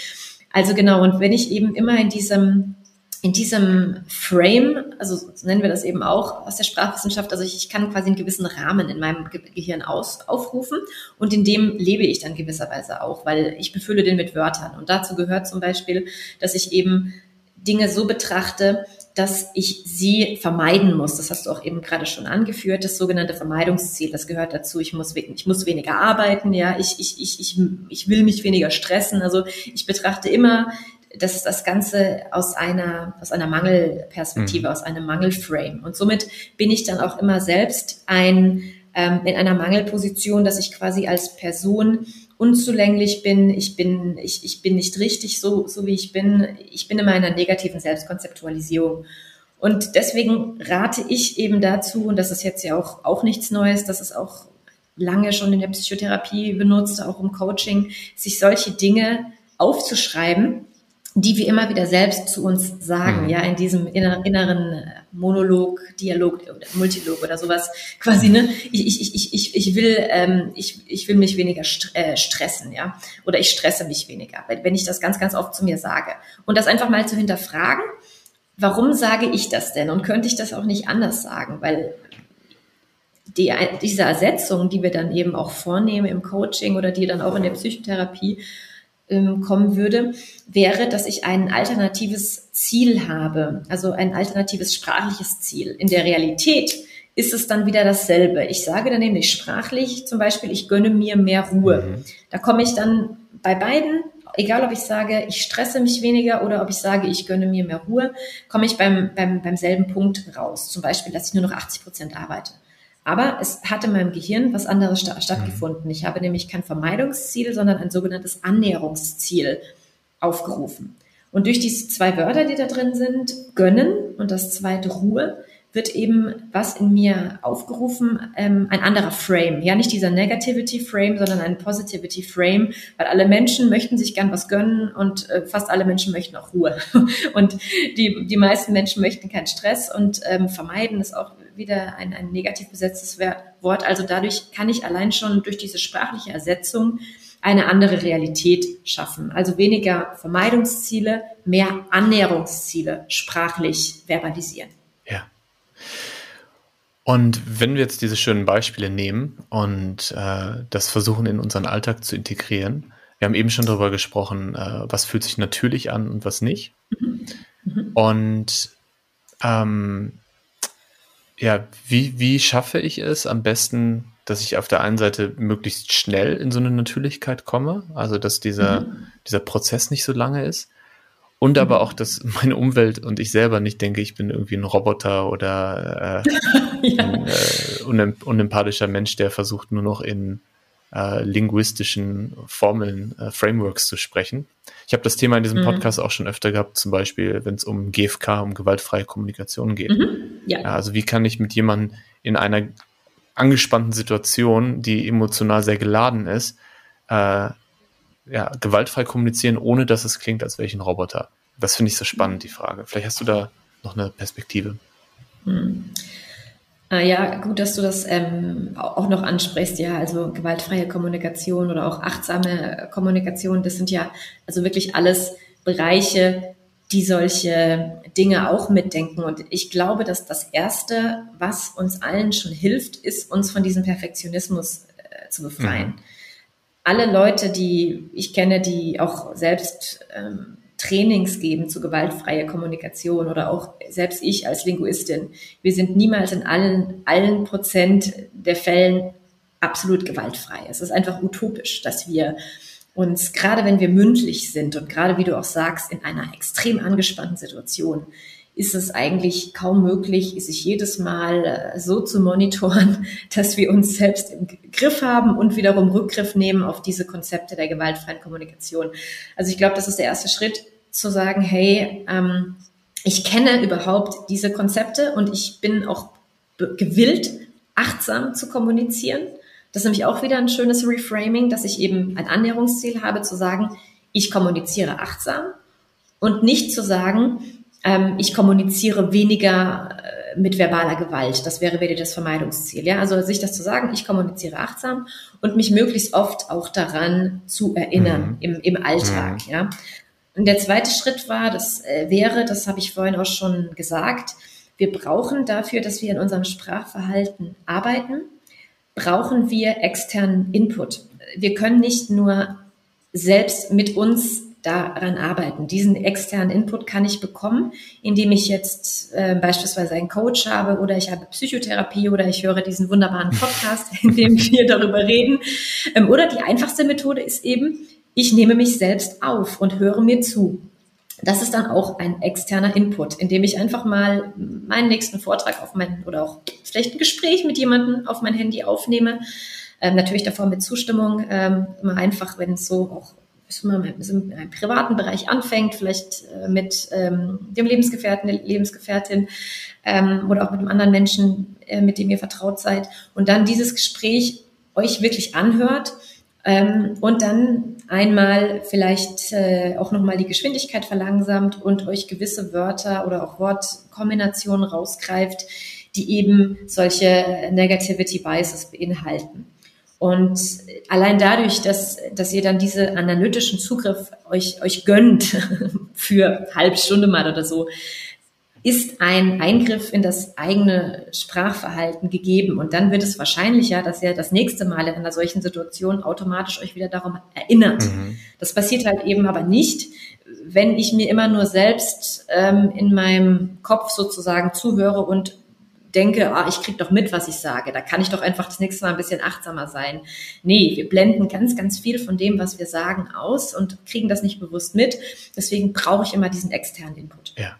Also genau, und wenn ich eben immer in diesem in diesem Frame, also so nennen wir das eben auch aus der Sprachwissenschaft, also ich, ich kann quasi einen gewissen Rahmen in meinem Ge Gehirn aus, aufrufen und in dem lebe ich dann gewisserweise auch, weil ich befülle den mit Wörtern. Und dazu gehört zum Beispiel, dass ich eben Dinge so betrachte, dass ich sie vermeiden muss. Das hast du auch eben gerade schon angeführt, das sogenannte Vermeidungsziel. Das gehört dazu. Ich muss, ich muss weniger arbeiten, ja, ich, ich, ich, ich, ich will mich weniger stressen. Also ich betrachte immer das das Ganze aus einer, aus einer Mangelperspektive, mhm. aus einem Mangelframe. Und somit bin ich dann auch immer selbst ein, ähm, in einer Mangelposition, dass ich quasi als Person unzulänglich bin, ich bin, ich, ich bin nicht richtig so, so wie ich bin. Ich bin immer in einer negativen Selbstkonzeptualisierung. Und deswegen rate ich eben dazu, und das ist jetzt ja auch, auch nichts Neues, das ist auch lange schon in der Psychotherapie benutzt, auch im Coaching, sich solche Dinge aufzuschreiben, die wir immer wieder selbst zu uns sagen, mhm. ja, in diesem inneren Monolog, Dialog oder Multilog oder sowas quasi, ne? Ich, ich, ich, ich, ich will, ähm, ich, ich will mich weniger st äh, stressen, ja, oder ich stresse mich weniger, wenn ich das ganz, ganz oft zu mir sage. Und das einfach mal zu hinterfragen, warum sage ich das denn? Und könnte ich das auch nicht anders sagen? Weil die, diese Ersetzung, die wir dann eben auch vornehmen im Coaching oder die dann auch in der Psychotherapie ähm, kommen würde, wäre, dass ich ein alternatives Ziel habe, also ein alternatives sprachliches Ziel. In der Realität ist es dann wieder dasselbe. Ich sage dann nämlich sprachlich zum Beispiel, ich gönne mir mehr Ruhe. Mhm. Da komme ich dann bei beiden, egal ob ich sage, ich stresse mich weniger oder ob ich sage, ich gönne mir mehr Ruhe, komme ich beim, beim, beim selben Punkt raus. Zum Beispiel, dass ich nur noch 80 Prozent arbeite. Aber es hat in meinem Gehirn was anderes sta stattgefunden. Ich habe nämlich kein Vermeidungsziel, sondern ein sogenanntes Annäherungsziel aufgerufen. Und durch diese zwei Wörter, die da drin sind, gönnen und das zweite Ruhe, wird eben was in mir aufgerufen, ähm, ein anderer Frame. Ja, nicht dieser Negativity Frame, sondern ein Positivity Frame, weil alle Menschen möchten sich gern was gönnen und äh, fast alle Menschen möchten auch Ruhe. Und die, die meisten Menschen möchten keinen Stress und ähm, vermeiden ist auch wieder ein, ein negativ besetztes Wort. Also dadurch kann ich allein schon durch diese sprachliche Ersetzung eine andere Realität schaffen. Also weniger Vermeidungsziele, mehr Annäherungsziele sprachlich verbalisieren. Und wenn wir jetzt diese schönen Beispiele nehmen und äh, das versuchen in unseren Alltag zu integrieren, wir haben eben schon darüber gesprochen, äh, was fühlt sich natürlich an und was nicht. Mhm. Mhm. Und ähm, ja, wie, wie schaffe ich es am besten, dass ich auf der einen Seite möglichst schnell in so eine Natürlichkeit komme, also dass dieser, mhm. dieser Prozess nicht so lange ist. Und mhm. aber auch, dass meine Umwelt und ich selber nicht denke, ich bin irgendwie ein Roboter oder äh, ja. ein äh, unempathischer Mensch, der versucht nur noch in äh, linguistischen Formeln, äh, Frameworks zu sprechen. Ich habe das Thema in diesem mhm. Podcast auch schon öfter gehabt, zum Beispiel, wenn es um GFK, um gewaltfreie Kommunikation geht. Mhm. Ja. Also wie kann ich mit jemandem in einer angespannten Situation, die emotional sehr geladen ist, äh, ja, gewaltfrei kommunizieren, ohne dass es klingt, als wäre ich ein Roboter. Das finde ich so spannend, die Frage. Vielleicht hast du da noch eine Perspektive. Mhm. Ah, ja, gut, dass du das ähm, auch noch ansprichst. Ja, also gewaltfreie Kommunikation oder auch achtsame Kommunikation, das sind ja also wirklich alles Bereiche, die solche Dinge auch mitdenken. Und ich glaube, dass das Erste, was uns allen schon hilft, ist, uns von diesem Perfektionismus äh, zu befreien. Mhm. Alle Leute, die ich kenne, die auch selbst ähm, Trainings geben zu gewaltfreier Kommunikation oder auch selbst ich als Linguistin. Wir sind niemals in allen, allen Prozent der Fällen absolut gewaltfrei. Es ist einfach utopisch, dass wir uns, gerade wenn wir mündlich sind und gerade wie du auch sagst, in einer extrem angespannten Situation, ist es eigentlich kaum möglich, sich jedes Mal äh, so zu monitoren, dass wir uns selbst im Griff haben und wiederum Rückgriff nehmen auf diese Konzepte der gewaltfreien Kommunikation. Also ich glaube, das ist der erste Schritt, zu sagen, hey, ähm, ich kenne überhaupt diese Konzepte und ich bin auch gewillt, achtsam zu kommunizieren. Das ist nämlich auch wieder ein schönes Reframing, dass ich eben ein Annäherungsziel habe, zu sagen, ich kommuniziere achtsam und nicht zu sagen, ähm, ich kommuniziere weniger äh, mit verbaler Gewalt. Das wäre wieder das Vermeidungsziel. Ja, also sich das zu sagen, ich kommuniziere achtsam und mich möglichst oft auch daran zu erinnern mhm. im, im Alltag. Mhm. Ja, und der zweite Schritt war, das äh, wäre, das habe ich vorhin auch schon gesagt, wir brauchen dafür, dass wir in unserem Sprachverhalten arbeiten, brauchen wir externen Input. Wir können nicht nur selbst mit uns daran arbeiten. Diesen externen Input kann ich bekommen, indem ich jetzt äh, beispielsweise einen Coach habe oder ich habe Psychotherapie oder ich höre diesen wunderbaren Podcast, in dem wir darüber reden. Ähm, oder die einfachste Methode ist eben, ich nehme mich selbst auf und höre mir zu. Das ist dann auch ein externer Input, indem ich einfach mal meinen nächsten Vortrag auf mein oder auch vielleicht ein Gespräch mit jemandem auf mein Handy aufnehme. Ähm, natürlich davor mit Zustimmung, ähm, immer einfach, wenn es so auch im privaten Bereich anfängt, vielleicht äh, mit ähm, dem Lebensgefährten, der Lebensgefährtin ähm, oder auch mit einem anderen Menschen, äh, mit dem ihr vertraut seid und dann dieses Gespräch euch wirklich anhört ähm, und dann einmal vielleicht äh, auch nochmal die Geschwindigkeit verlangsamt und euch gewisse Wörter oder auch Wortkombinationen rausgreift, die eben solche Negativity Biases beinhalten. Und allein dadurch, dass, dass ihr dann diese analytischen Zugriff euch, euch gönnt für halbe Stunde mal oder so, ist ein Eingriff in das eigene Sprachverhalten gegeben. Und dann wird es wahrscheinlicher, dass ihr das nächste Mal in einer solchen Situation automatisch euch wieder darum erinnert. Mhm. Das passiert halt eben aber nicht, wenn ich mir immer nur selbst ähm, in meinem Kopf sozusagen zuhöre und denke, ah, ich krieg doch mit, was ich sage. Da kann ich doch einfach das nächste Mal ein bisschen achtsamer sein. Nee, wir blenden ganz, ganz viel von dem, was wir sagen, aus und kriegen das nicht bewusst mit. Deswegen brauche ich immer diesen externen Input. Ja.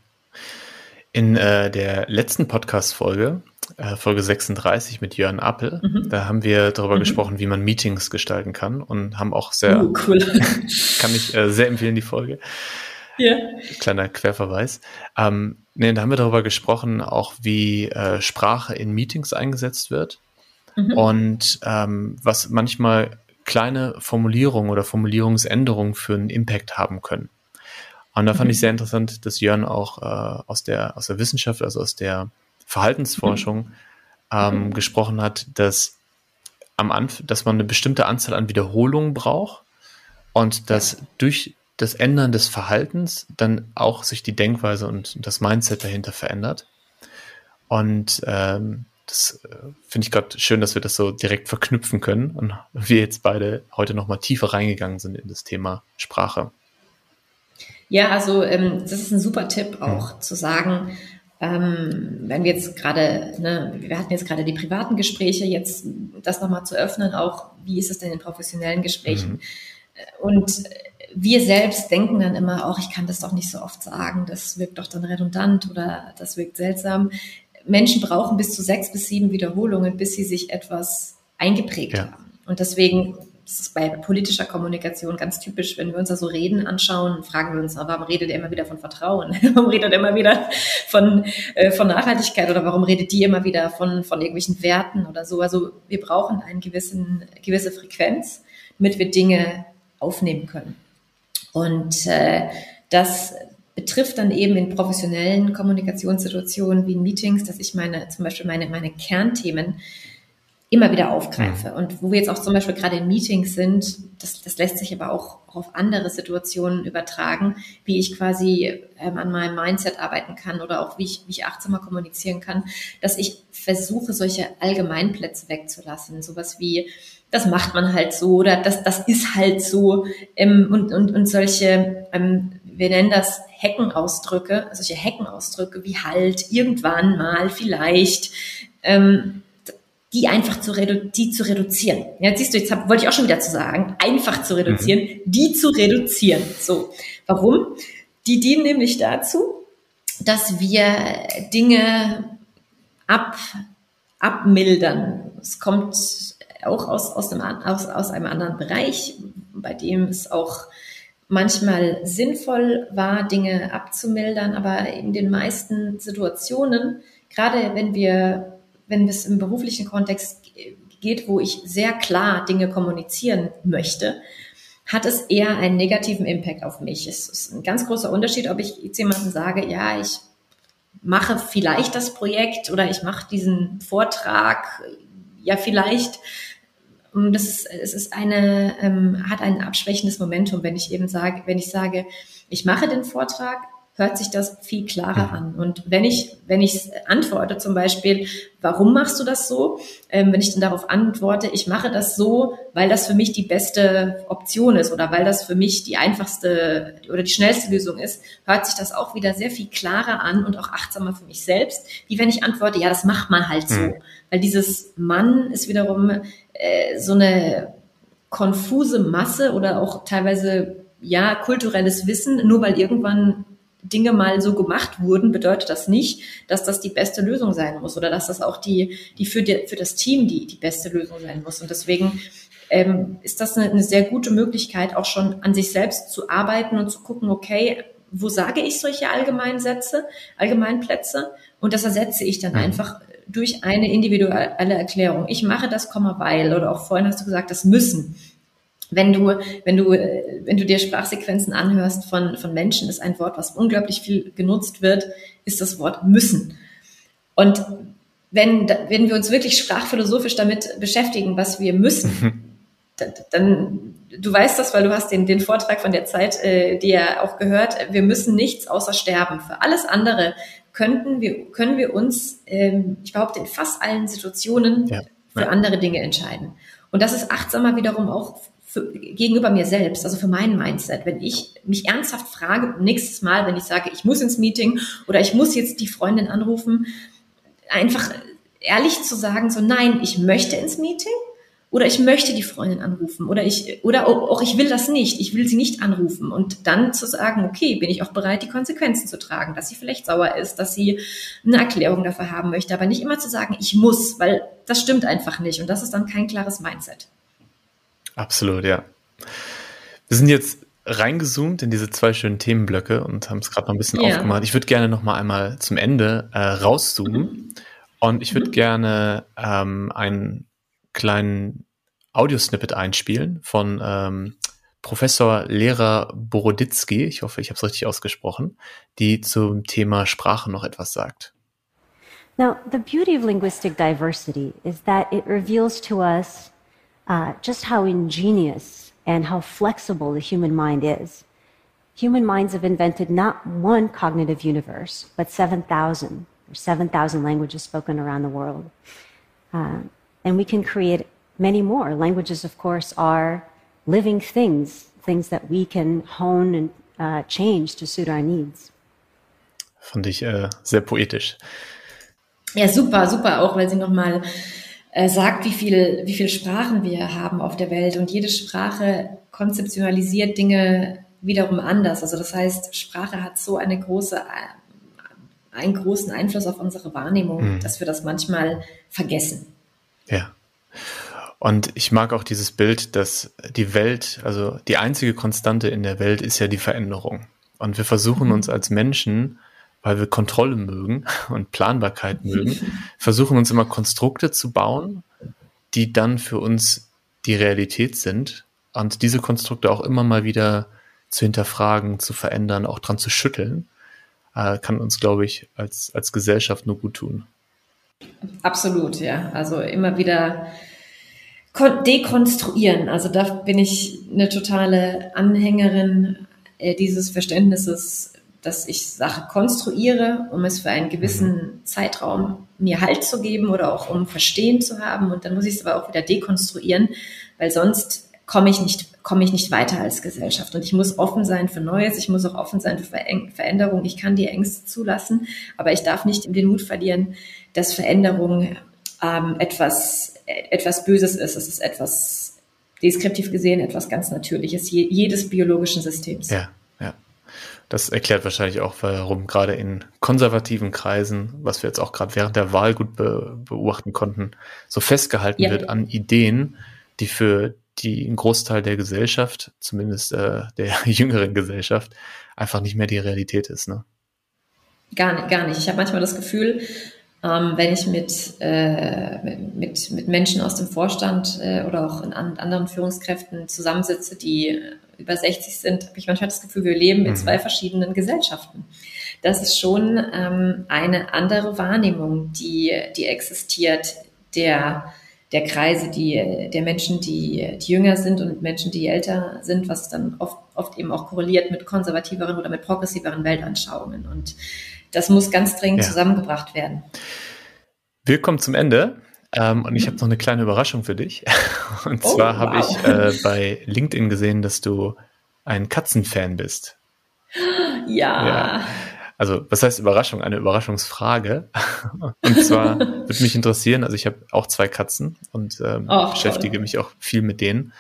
In äh, der letzten Podcast-Folge, äh, Folge 36 mit Jörn Appel, mhm. da haben wir darüber mhm. gesprochen, wie man Meetings gestalten kann und haben auch sehr, uh, cool. kann ich äh, sehr empfehlen, die Folge. Ja. Kleiner Querverweis. Ähm, nee, da haben wir darüber gesprochen, auch wie äh, Sprache in Meetings eingesetzt wird mhm. und ähm, was manchmal kleine Formulierungen oder Formulierungsänderungen für einen Impact haben können. Und da fand mhm. ich sehr interessant, dass Jörn auch äh, aus, der, aus der Wissenschaft, also aus der Verhaltensforschung mhm. ähm, mhm. gesprochen hat, dass am Anfang, dass man eine bestimmte Anzahl an Wiederholungen braucht und dass durch das Ändern des Verhaltens dann auch sich die Denkweise und das Mindset dahinter verändert. Und ähm, das äh, finde ich gerade schön, dass wir das so direkt verknüpfen können und wir jetzt beide heute nochmal tiefer reingegangen sind in das Thema Sprache. Ja, also ähm, das ist ein super Tipp auch mhm. zu sagen, ähm, wenn wir jetzt gerade, ne, wir hatten jetzt gerade die privaten Gespräche, jetzt das nochmal zu öffnen, auch wie ist es denn in professionellen Gesprächen? Mhm. Und wir selbst denken dann immer, auch ich kann das doch nicht so oft sagen, das wirkt doch dann redundant oder das wirkt seltsam. Menschen brauchen bis zu sechs bis sieben Wiederholungen, bis sie sich etwas eingeprägt ja. haben. Und deswegen ist bei politischer Kommunikation ganz typisch, wenn wir uns da so Reden anschauen, fragen wir uns, warum redet er immer wieder von Vertrauen? warum redet er immer wieder von, äh, von Nachhaltigkeit oder warum redet die immer wieder von, von irgendwelchen Werten oder so? Also wir brauchen eine gewissen, gewisse Frequenz, damit wir Dinge aufnehmen können. Und äh, das betrifft dann eben in professionellen Kommunikationssituationen wie in Meetings, dass ich meine, zum Beispiel meine, meine Kernthemen immer wieder aufgreife. Mhm. Und wo wir jetzt auch zum Beispiel gerade in Meetings sind, das, das lässt sich aber auch auf andere Situationen übertragen, wie ich quasi ähm, an meinem Mindset arbeiten kann oder auch wie ich, wie ich achtsamer kommunizieren kann, dass ich versuche, solche Allgemeinplätze wegzulassen. Sowas wie, das macht man halt so oder das, das ist halt so ähm, und, und, und solche, ähm, wir nennen das Heckenausdrücke, solche Heckenausdrücke wie halt, irgendwann mal, vielleicht, ähm, die einfach zu, redu die zu reduzieren. Ja, siehst du, jetzt hab, wollte ich auch schon wieder zu sagen, einfach zu reduzieren, mhm. die zu reduzieren. So, warum? Die dienen nämlich dazu, dass wir Dinge ab, abmildern. Es kommt auch aus, aus, einem, aus, aus einem anderen Bereich, bei dem es auch manchmal sinnvoll war, Dinge abzumildern, aber in den meisten Situationen, gerade wenn wir wenn es im beruflichen Kontext geht, wo ich sehr klar Dinge kommunizieren möchte, hat es eher einen negativen Impact auf mich. Es ist ein ganz großer Unterschied, ob ich jetzt jemandem sage, ja, ich mache vielleicht das Projekt oder ich mache diesen Vortrag, ja, vielleicht. Das ist, es ist eine, ähm, hat ein abschwächendes Momentum, wenn ich eben sage, wenn ich sage, ich mache den Vortrag, hört sich das viel klarer an. Und wenn ich, wenn ich antworte zum Beispiel, warum machst du das so? Ähm, wenn ich dann darauf antworte, ich mache das so, weil das für mich die beste Option ist oder weil das für mich die einfachste oder die schnellste Lösung ist, hört sich das auch wieder sehr viel klarer an und auch achtsamer für mich selbst, wie wenn ich antworte, ja, das macht man halt so. Mhm. Weil dieses Mann ist wiederum äh, so eine konfuse Masse oder auch teilweise ja kulturelles Wissen, nur weil irgendwann Dinge mal so gemacht wurden, bedeutet das nicht, dass das die beste Lösung sein muss oder dass das auch die, die für, die, für das Team die, die beste Lösung sein muss. Und deswegen ähm, ist das eine, eine sehr gute Möglichkeit, auch schon an sich selbst zu arbeiten und zu gucken, okay, wo sage ich solche Allgemeinsätze, Allgemeinplätze? Und das ersetze ich dann mhm. einfach durch eine individuelle Erklärung. Ich mache das, Komma, weil, oder auch vorhin hast du gesagt, das müssen. Wenn du, wenn du, wenn du dir Sprachsequenzen anhörst von, von Menschen, ist ein Wort, was unglaublich viel genutzt wird, ist das Wort müssen. Und wenn, wenn wir uns wirklich sprachphilosophisch damit beschäftigen, was wir müssen, dann, du weißt das, weil du hast den, den Vortrag von der Zeit äh, dir auch gehört, wir müssen nichts außer sterben. Für alles andere könnten wir, können wir uns, ähm, ich behaupte, in fast allen Situationen ja. für ja. andere Dinge entscheiden. Und das ist achtsamer wiederum auch für, gegenüber mir selbst, also für mein Mindset. Wenn ich mich ernsthaft frage, nächstes Mal, wenn ich sage, ich muss ins Meeting oder ich muss jetzt die Freundin anrufen, einfach ehrlich zu sagen, so nein, ich möchte ins Meeting oder ich möchte die Freundin anrufen oder ich oder auch ich will das nicht, ich will sie nicht anrufen und dann zu sagen, okay, bin ich auch bereit, die Konsequenzen zu tragen, dass sie vielleicht sauer ist, dass sie eine Erklärung dafür haben möchte, aber nicht immer zu sagen, ich muss, weil das stimmt einfach nicht und das ist dann kein klares Mindset. Absolut, ja. Wir sind jetzt reingezoomt in diese zwei schönen Themenblöcke und haben es gerade noch ein bisschen ja. aufgemacht. Ich würde gerne noch mal einmal zum Ende äh, rauszoomen mhm. und ich würde mhm. gerne ähm, einen kleinen Audiosnippet einspielen von ähm, Professor Lehrer Boroditsky, ich hoffe, ich habe es richtig ausgesprochen, die zum Thema Sprache noch etwas sagt. Now, the beauty of linguistic diversity is that it reveals to us uh, just how ingenious and how flexible the human mind is. Human minds have invented not one cognitive universe, but 7,000 or 7,000 languages spoken around the world. Uh, and we can create many more. Languages, of course, are living things, things that we can hone and uh, change to suit our needs. Fand ich äh, sehr poetisch. Ja, super, super, auch weil sie nochmal äh, sagt, wie viel, wie viele Sprachen wir haben auf der Welt und jede Sprache konzeptionalisiert Dinge wiederum anders. Also das heißt, Sprache hat so eine große, äh, einen großen Einfluss auf unsere Wahrnehmung, mhm. dass wir das manchmal vergessen. Ja. Und ich mag auch dieses Bild, dass die Welt, also die einzige Konstante in der Welt ist ja die Veränderung. Und wir versuchen mhm. uns als Menschen, weil wir Kontrolle mögen und Planbarkeit mögen, versuchen uns immer Konstrukte zu bauen, die dann für uns die Realität sind und diese Konstrukte auch immer mal wieder zu hinterfragen, zu verändern, auch dran zu schütteln, äh, kann uns, glaube ich, als, als Gesellschaft nur gut tun. Absolut, ja. Also immer wieder dekonstruieren. Also da bin ich eine totale Anhängerin äh, dieses Verständnisses, dass ich Sache konstruiere, um es für einen gewissen mhm. Zeitraum mir Halt zu geben oder auch um Verstehen zu haben. Und dann muss ich es aber auch wieder dekonstruieren, weil sonst komme ich nicht, komme ich nicht weiter als Gesellschaft. Und ich muss offen sein für Neues. Ich muss auch offen sein für Veränderung. Ich kann die Ängste zulassen, aber ich darf nicht den Mut verlieren, dass Veränderung ähm, etwas, etwas Böses ist. Es ist etwas, deskriptiv gesehen, etwas ganz Natürliches, je, jedes biologischen Systems. Ja. Das erklärt wahrscheinlich auch, warum gerade in konservativen Kreisen, was wir jetzt auch gerade während der Wahl gut be beobachten konnten, so festgehalten ja. wird an Ideen, die für die einen Großteil der Gesellschaft, zumindest äh, der jüngeren Gesellschaft, einfach nicht mehr die Realität ist. Ne? Gar nicht, gar nicht. Ich habe manchmal das Gefühl, ähm, wenn ich mit, äh, mit, mit Menschen aus dem Vorstand äh, oder auch in an, anderen Führungskräften zusammensitze, die über 60 sind, habe ich manchmal das Gefühl, wir leben in mhm. zwei verschiedenen Gesellschaften. Das ist schon ähm, eine andere Wahrnehmung, die, die existiert, der, der Kreise, die, der Menschen, die, die jünger sind und Menschen, die älter sind, was dann oft, oft eben auch korreliert mit konservativeren oder mit progressiveren Weltanschauungen. Und das muss ganz dringend ja. zusammengebracht werden. Wir kommen zum Ende. Ähm, und ich habe noch eine kleine Überraschung für dich. Und oh, zwar habe wow. ich äh, bei LinkedIn gesehen, dass du ein Katzenfan bist. Ja. ja. Also, was heißt Überraschung? Eine Überraschungsfrage. Und zwar würde mich interessieren, also ich habe auch zwei Katzen und ähm, oh, beschäftige toll. mich auch viel mit denen.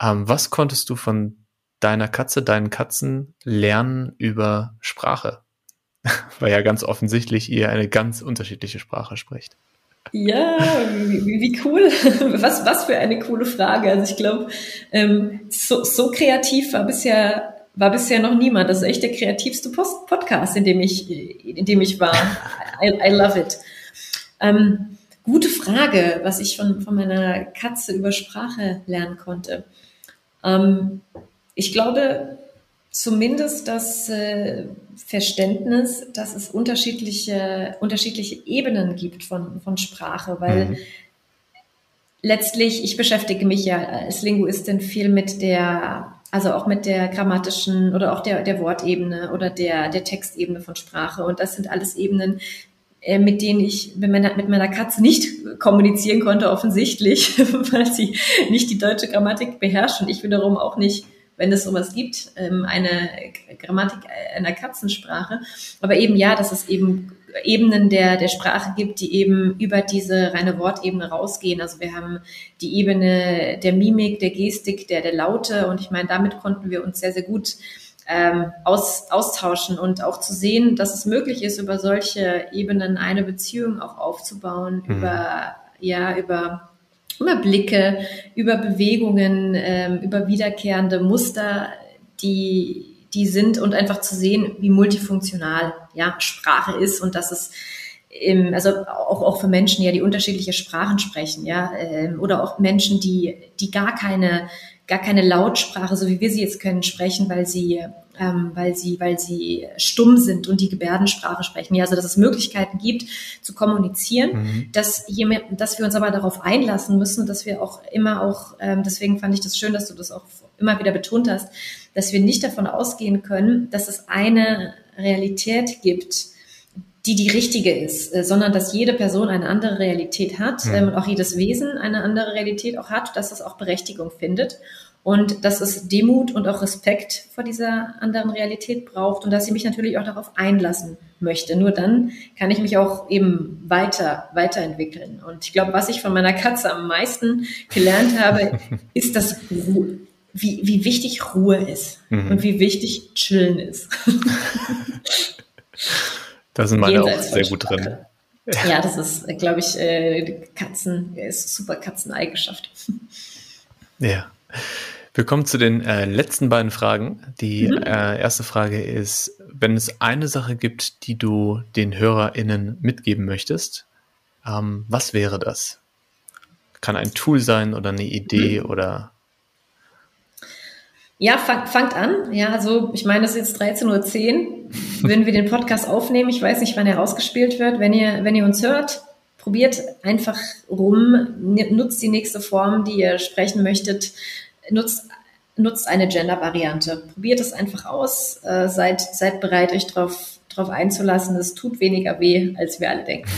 Ähm, was konntest du von deiner Katze, deinen Katzen lernen über Sprache? Weil ja ganz offensichtlich ihr eine ganz unterschiedliche Sprache spricht. Ja, wie, cool. Was, was für eine coole Frage. Also ich glaube, ähm, so, so kreativ war bisher, war bisher noch niemand. Das ist echt der kreativste Post Podcast, in dem ich, in dem ich war. I, I love it. Ähm, gute Frage, was ich von, von meiner Katze über Sprache lernen konnte. Ähm, ich glaube, zumindest das äh, Verständnis, dass es unterschiedliche, unterschiedliche Ebenen gibt von, von Sprache, weil mhm. letztlich, ich beschäftige mich ja als Linguistin viel mit der, also auch mit der grammatischen oder auch der, der Wortebene oder der, der Textebene von Sprache. Und das sind alles Ebenen, äh, mit denen ich mit meiner, mit meiner Katze nicht kommunizieren konnte, offensichtlich, weil sie nicht die deutsche Grammatik beherrscht und ich wiederum auch nicht wenn es sowas gibt, ähm, eine Grammatik einer Katzensprache. Aber eben ja, dass es eben Ebenen der, der Sprache gibt, die eben über diese reine Wortebene rausgehen. Also wir haben die Ebene der Mimik, der Gestik, der, der Laute und ich meine, damit konnten wir uns sehr, sehr gut ähm, aus, austauschen und auch zu sehen, dass es möglich ist, über solche Ebenen eine Beziehung auch aufzubauen, mhm. über, ja, über über Blicke, über Bewegungen, ähm, über wiederkehrende Muster, die, die sind und einfach zu sehen, wie multifunktional ja, Sprache ist und dass es im, also auch, auch für Menschen, ja, die unterschiedliche Sprachen sprechen, ja, ähm, oder auch Menschen, die, die gar keine, gar keine Lautsprache, so wie wir sie jetzt können, sprechen, weil sie ähm, weil sie, weil sie stumm sind und die Gebärdensprache sprechen. Ja, also dass es Möglichkeiten gibt zu kommunizieren, mhm. dass, je mehr, dass wir uns aber darauf einlassen müssen, dass wir auch immer auch, ähm, deswegen fand ich das schön, dass du das auch immer wieder betont hast, dass wir nicht davon ausgehen können, dass es eine Realität gibt, die die richtige ist, äh, sondern dass jede Person eine andere Realität hat mhm. ähm, und auch jedes Wesen eine andere Realität auch hat, dass es auch Berechtigung findet und dass es Demut und auch Respekt vor dieser anderen Realität braucht und dass ich mich natürlich auch darauf einlassen möchte. Nur dann kann ich mich auch eben weiter, weiterentwickeln. Und ich glaube, was ich von meiner Katze am meisten gelernt habe, ist, dass Ruhe, wie, wie wichtig Ruhe ist mhm. und wie wichtig Chillen ist. da sind meine auch sehr gut drin. Ja, das ist, glaube ich, äh, Katzen, ist super Katzeneigenschaft. Ja. Wir kommen zu den äh, letzten beiden Fragen. Die mhm. äh, erste Frage ist, wenn es eine Sache gibt, die du den HörerInnen mitgeben möchtest, ähm, was wäre das? Kann ein Tool sein oder eine Idee mhm. oder ja, fang, fangt an. Ja, also ich meine, es ist jetzt 13.10 Uhr. Wenn wir den Podcast aufnehmen, ich weiß nicht, wann er ausgespielt wird. Wenn ihr, wenn ihr uns hört, probiert einfach rum, nutzt die nächste Form, die ihr sprechen möchtet nutzt, nutzt eine Gender-Variante. Probiert es einfach aus, äh, seid, seid bereit, euch darauf drauf einzulassen. Es tut weniger weh, als wir alle denken.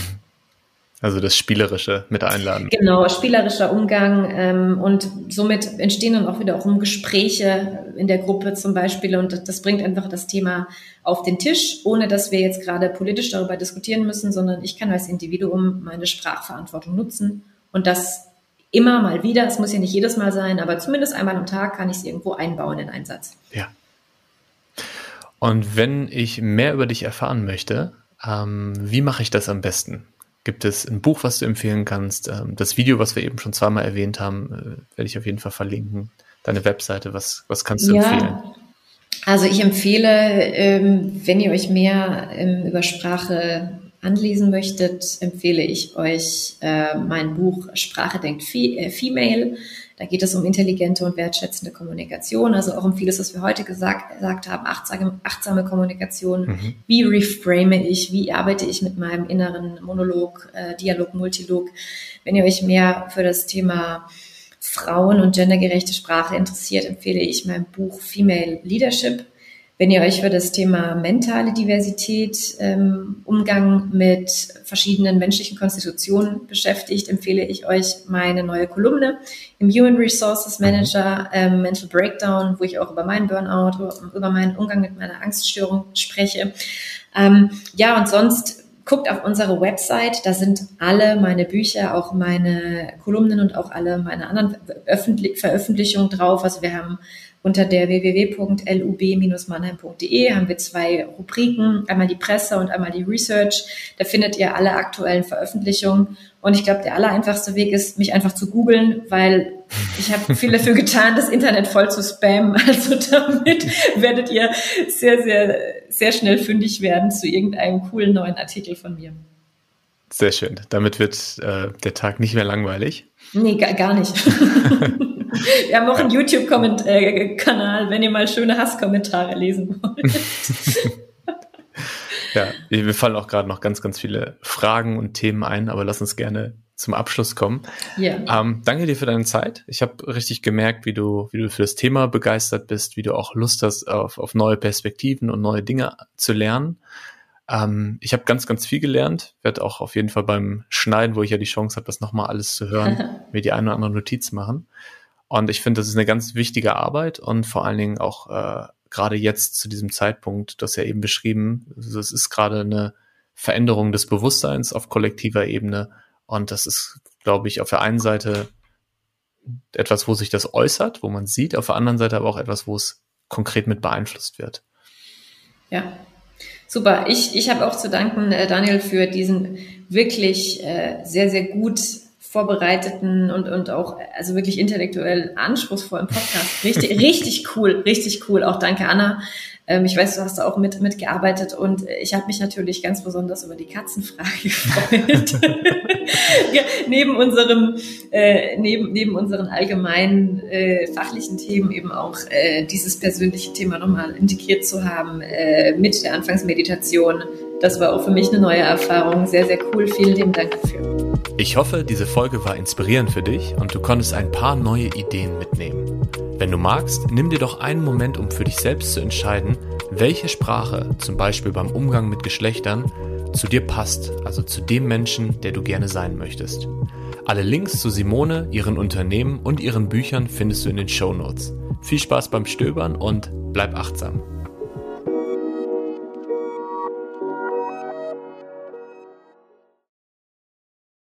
Also das Spielerische mit einladen. Genau, spielerischer Umgang ähm, und somit entstehen dann auch wiederum Gespräche in der Gruppe zum Beispiel und das bringt einfach das Thema auf den Tisch, ohne dass wir jetzt gerade politisch darüber diskutieren müssen, sondern ich kann als Individuum meine Sprachverantwortung nutzen und das immer mal wieder, es muss ja nicht jedes Mal sein, aber zumindest einmal am Tag kann ich es irgendwo einbauen in einen Satz. Ja. Und wenn ich mehr über dich erfahren möchte, ähm, wie mache ich das am besten? Gibt es ein Buch, was du empfehlen kannst? Ähm, das Video, was wir eben schon zweimal erwähnt haben, äh, werde ich auf jeden Fall verlinken. Deine Webseite, was, was kannst du ja. empfehlen? Also ich empfehle, ähm, wenn ihr euch mehr ähm, über Sprache anlesen möchtet, empfehle ich euch äh, mein Buch Sprache denkt äh, Female. Da geht es um intelligente und wertschätzende Kommunikation, also auch um vieles, was wir heute gesagt, gesagt haben, achtsame, achtsame Kommunikation. Mhm. Wie reframe ich? Wie arbeite ich mit meinem inneren Monolog, äh, Dialog, Multilog? Wenn ihr euch mehr für das Thema Frauen- und gendergerechte Sprache interessiert, empfehle ich mein Buch Female Leadership. Wenn ihr euch für das Thema mentale Diversität, ähm, Umgang mit verschiedenen menschlichen Konstitutionen beschäftigt, empfehle ich euch meine neue Kolumne im Human Resources Manager ähm, Mental Breakdown, wo ich auch über meinen Burnout, über meinen Umgang mit meiner Angststörung spreche. Ähm, ja, und sonst guckt auf unsere Website, da sind alle meine Bücher, auch meine Kolumnen und auch alle meine anderen Veröffentlichungen drauf. Also wir haben unter der www.lub-mannheim.de haben wir zwei Rubriken, einmal die Presse und einmal die Research. Da findet ihr alle aktuellen Veröffentlichungen. Und ich glaube, der aller einfachste Weg ist, mich einfach zu googeln, weil ich habe viel dafür getan, das Internet voll zu spammen. Also damit werdet ihr sehr, sehr, sehr schnell fündig werden zu irgendeinem coolen neuen Artikel von mir. Sehr schön. Damit wird äh, der Tag nicht mehr langweilig. Nee, gar, gar nicht. Wir haben auch einen YouTube-Kanal, wenn ihr mal schöne Hasskommentare lesen wollt. ja, mir fallen auch gerade noch ganz, ganz viele Fragen und Themen ein, aber lass uns gerne zum Abschluss kommen. Ja. Ähm, danke dir für deine Zeit. Ich habe richtig gemerkt, wie du, wie du für das Thema begeistert bist, wie du auch Lust hast auf, auf neue Perspektiven und neue Dinge zu lernen. Ähm, ich habe ganz, ganz viel gelernt. Werde auch auf jeden Fall beim Schneiden, wo ich ja die Chance habe, das nochmal alles zu hören, mir die eine oder andere Notiz machen. Und ich finde, das ist eine ganz wichtige Arbeit und vor allen Dingen auch äh, gerade jetzt zu diesem Zeitpunkt, das ja eben beschrieben, also es ist gerade eine Veränderung des Bewusstseins auf kollektiver Ebene und das ist, glaube ich, auf der einen Seite etwas, wo sich das äußert, wo man sieht, auf der anderen Seite aber auch etwas, wo es konkret mit beeinflusst wird. Ja, super. Ich, ich habe auch zu danken, äh, Daniel, für diesen wirklich äh, sehr, sehr gut vorbereiteten und, und auch also wirklich intellektuell anspruchsvollen Podcast. Richtig, richtig cool, richtig cool. Auch danke, Anna. Ähm, ich weiß, du hast da auch mit, mitgearbeitet und ich habe mich natürlich ganz besonders über die Katzenfrage gefreut. ja, neben unserem, äh, neben, neben unseren allgemeinen äh, fachlichen Themen eben auch äh, dieses persönliche Thema nochmal integriert zu haben äh, mit der Anfangsmeditation. Das war auch für mich eine neue Erfahrung. Sehr, sehr cool. Vielen lieben Dank dafür. Ich hoffe, diese Folge war inspirierend für dich und du konntest ein paar neue Ideen mitnehmen. Wenn du magst, nimm dir doch einen Moment, um für dich selbst zu entscheiden, welche Sprache, zum Beispiel beim Umgang mit Geschlechtern, zu dir passt, also zu dem Menschen, der du gerne sein möchtest. Alle Links zu Simone, ihren Unternehmen und ihren Büchern findest du in den Show Notes. Viel Spaß beim Stöbern und bleib achtsam.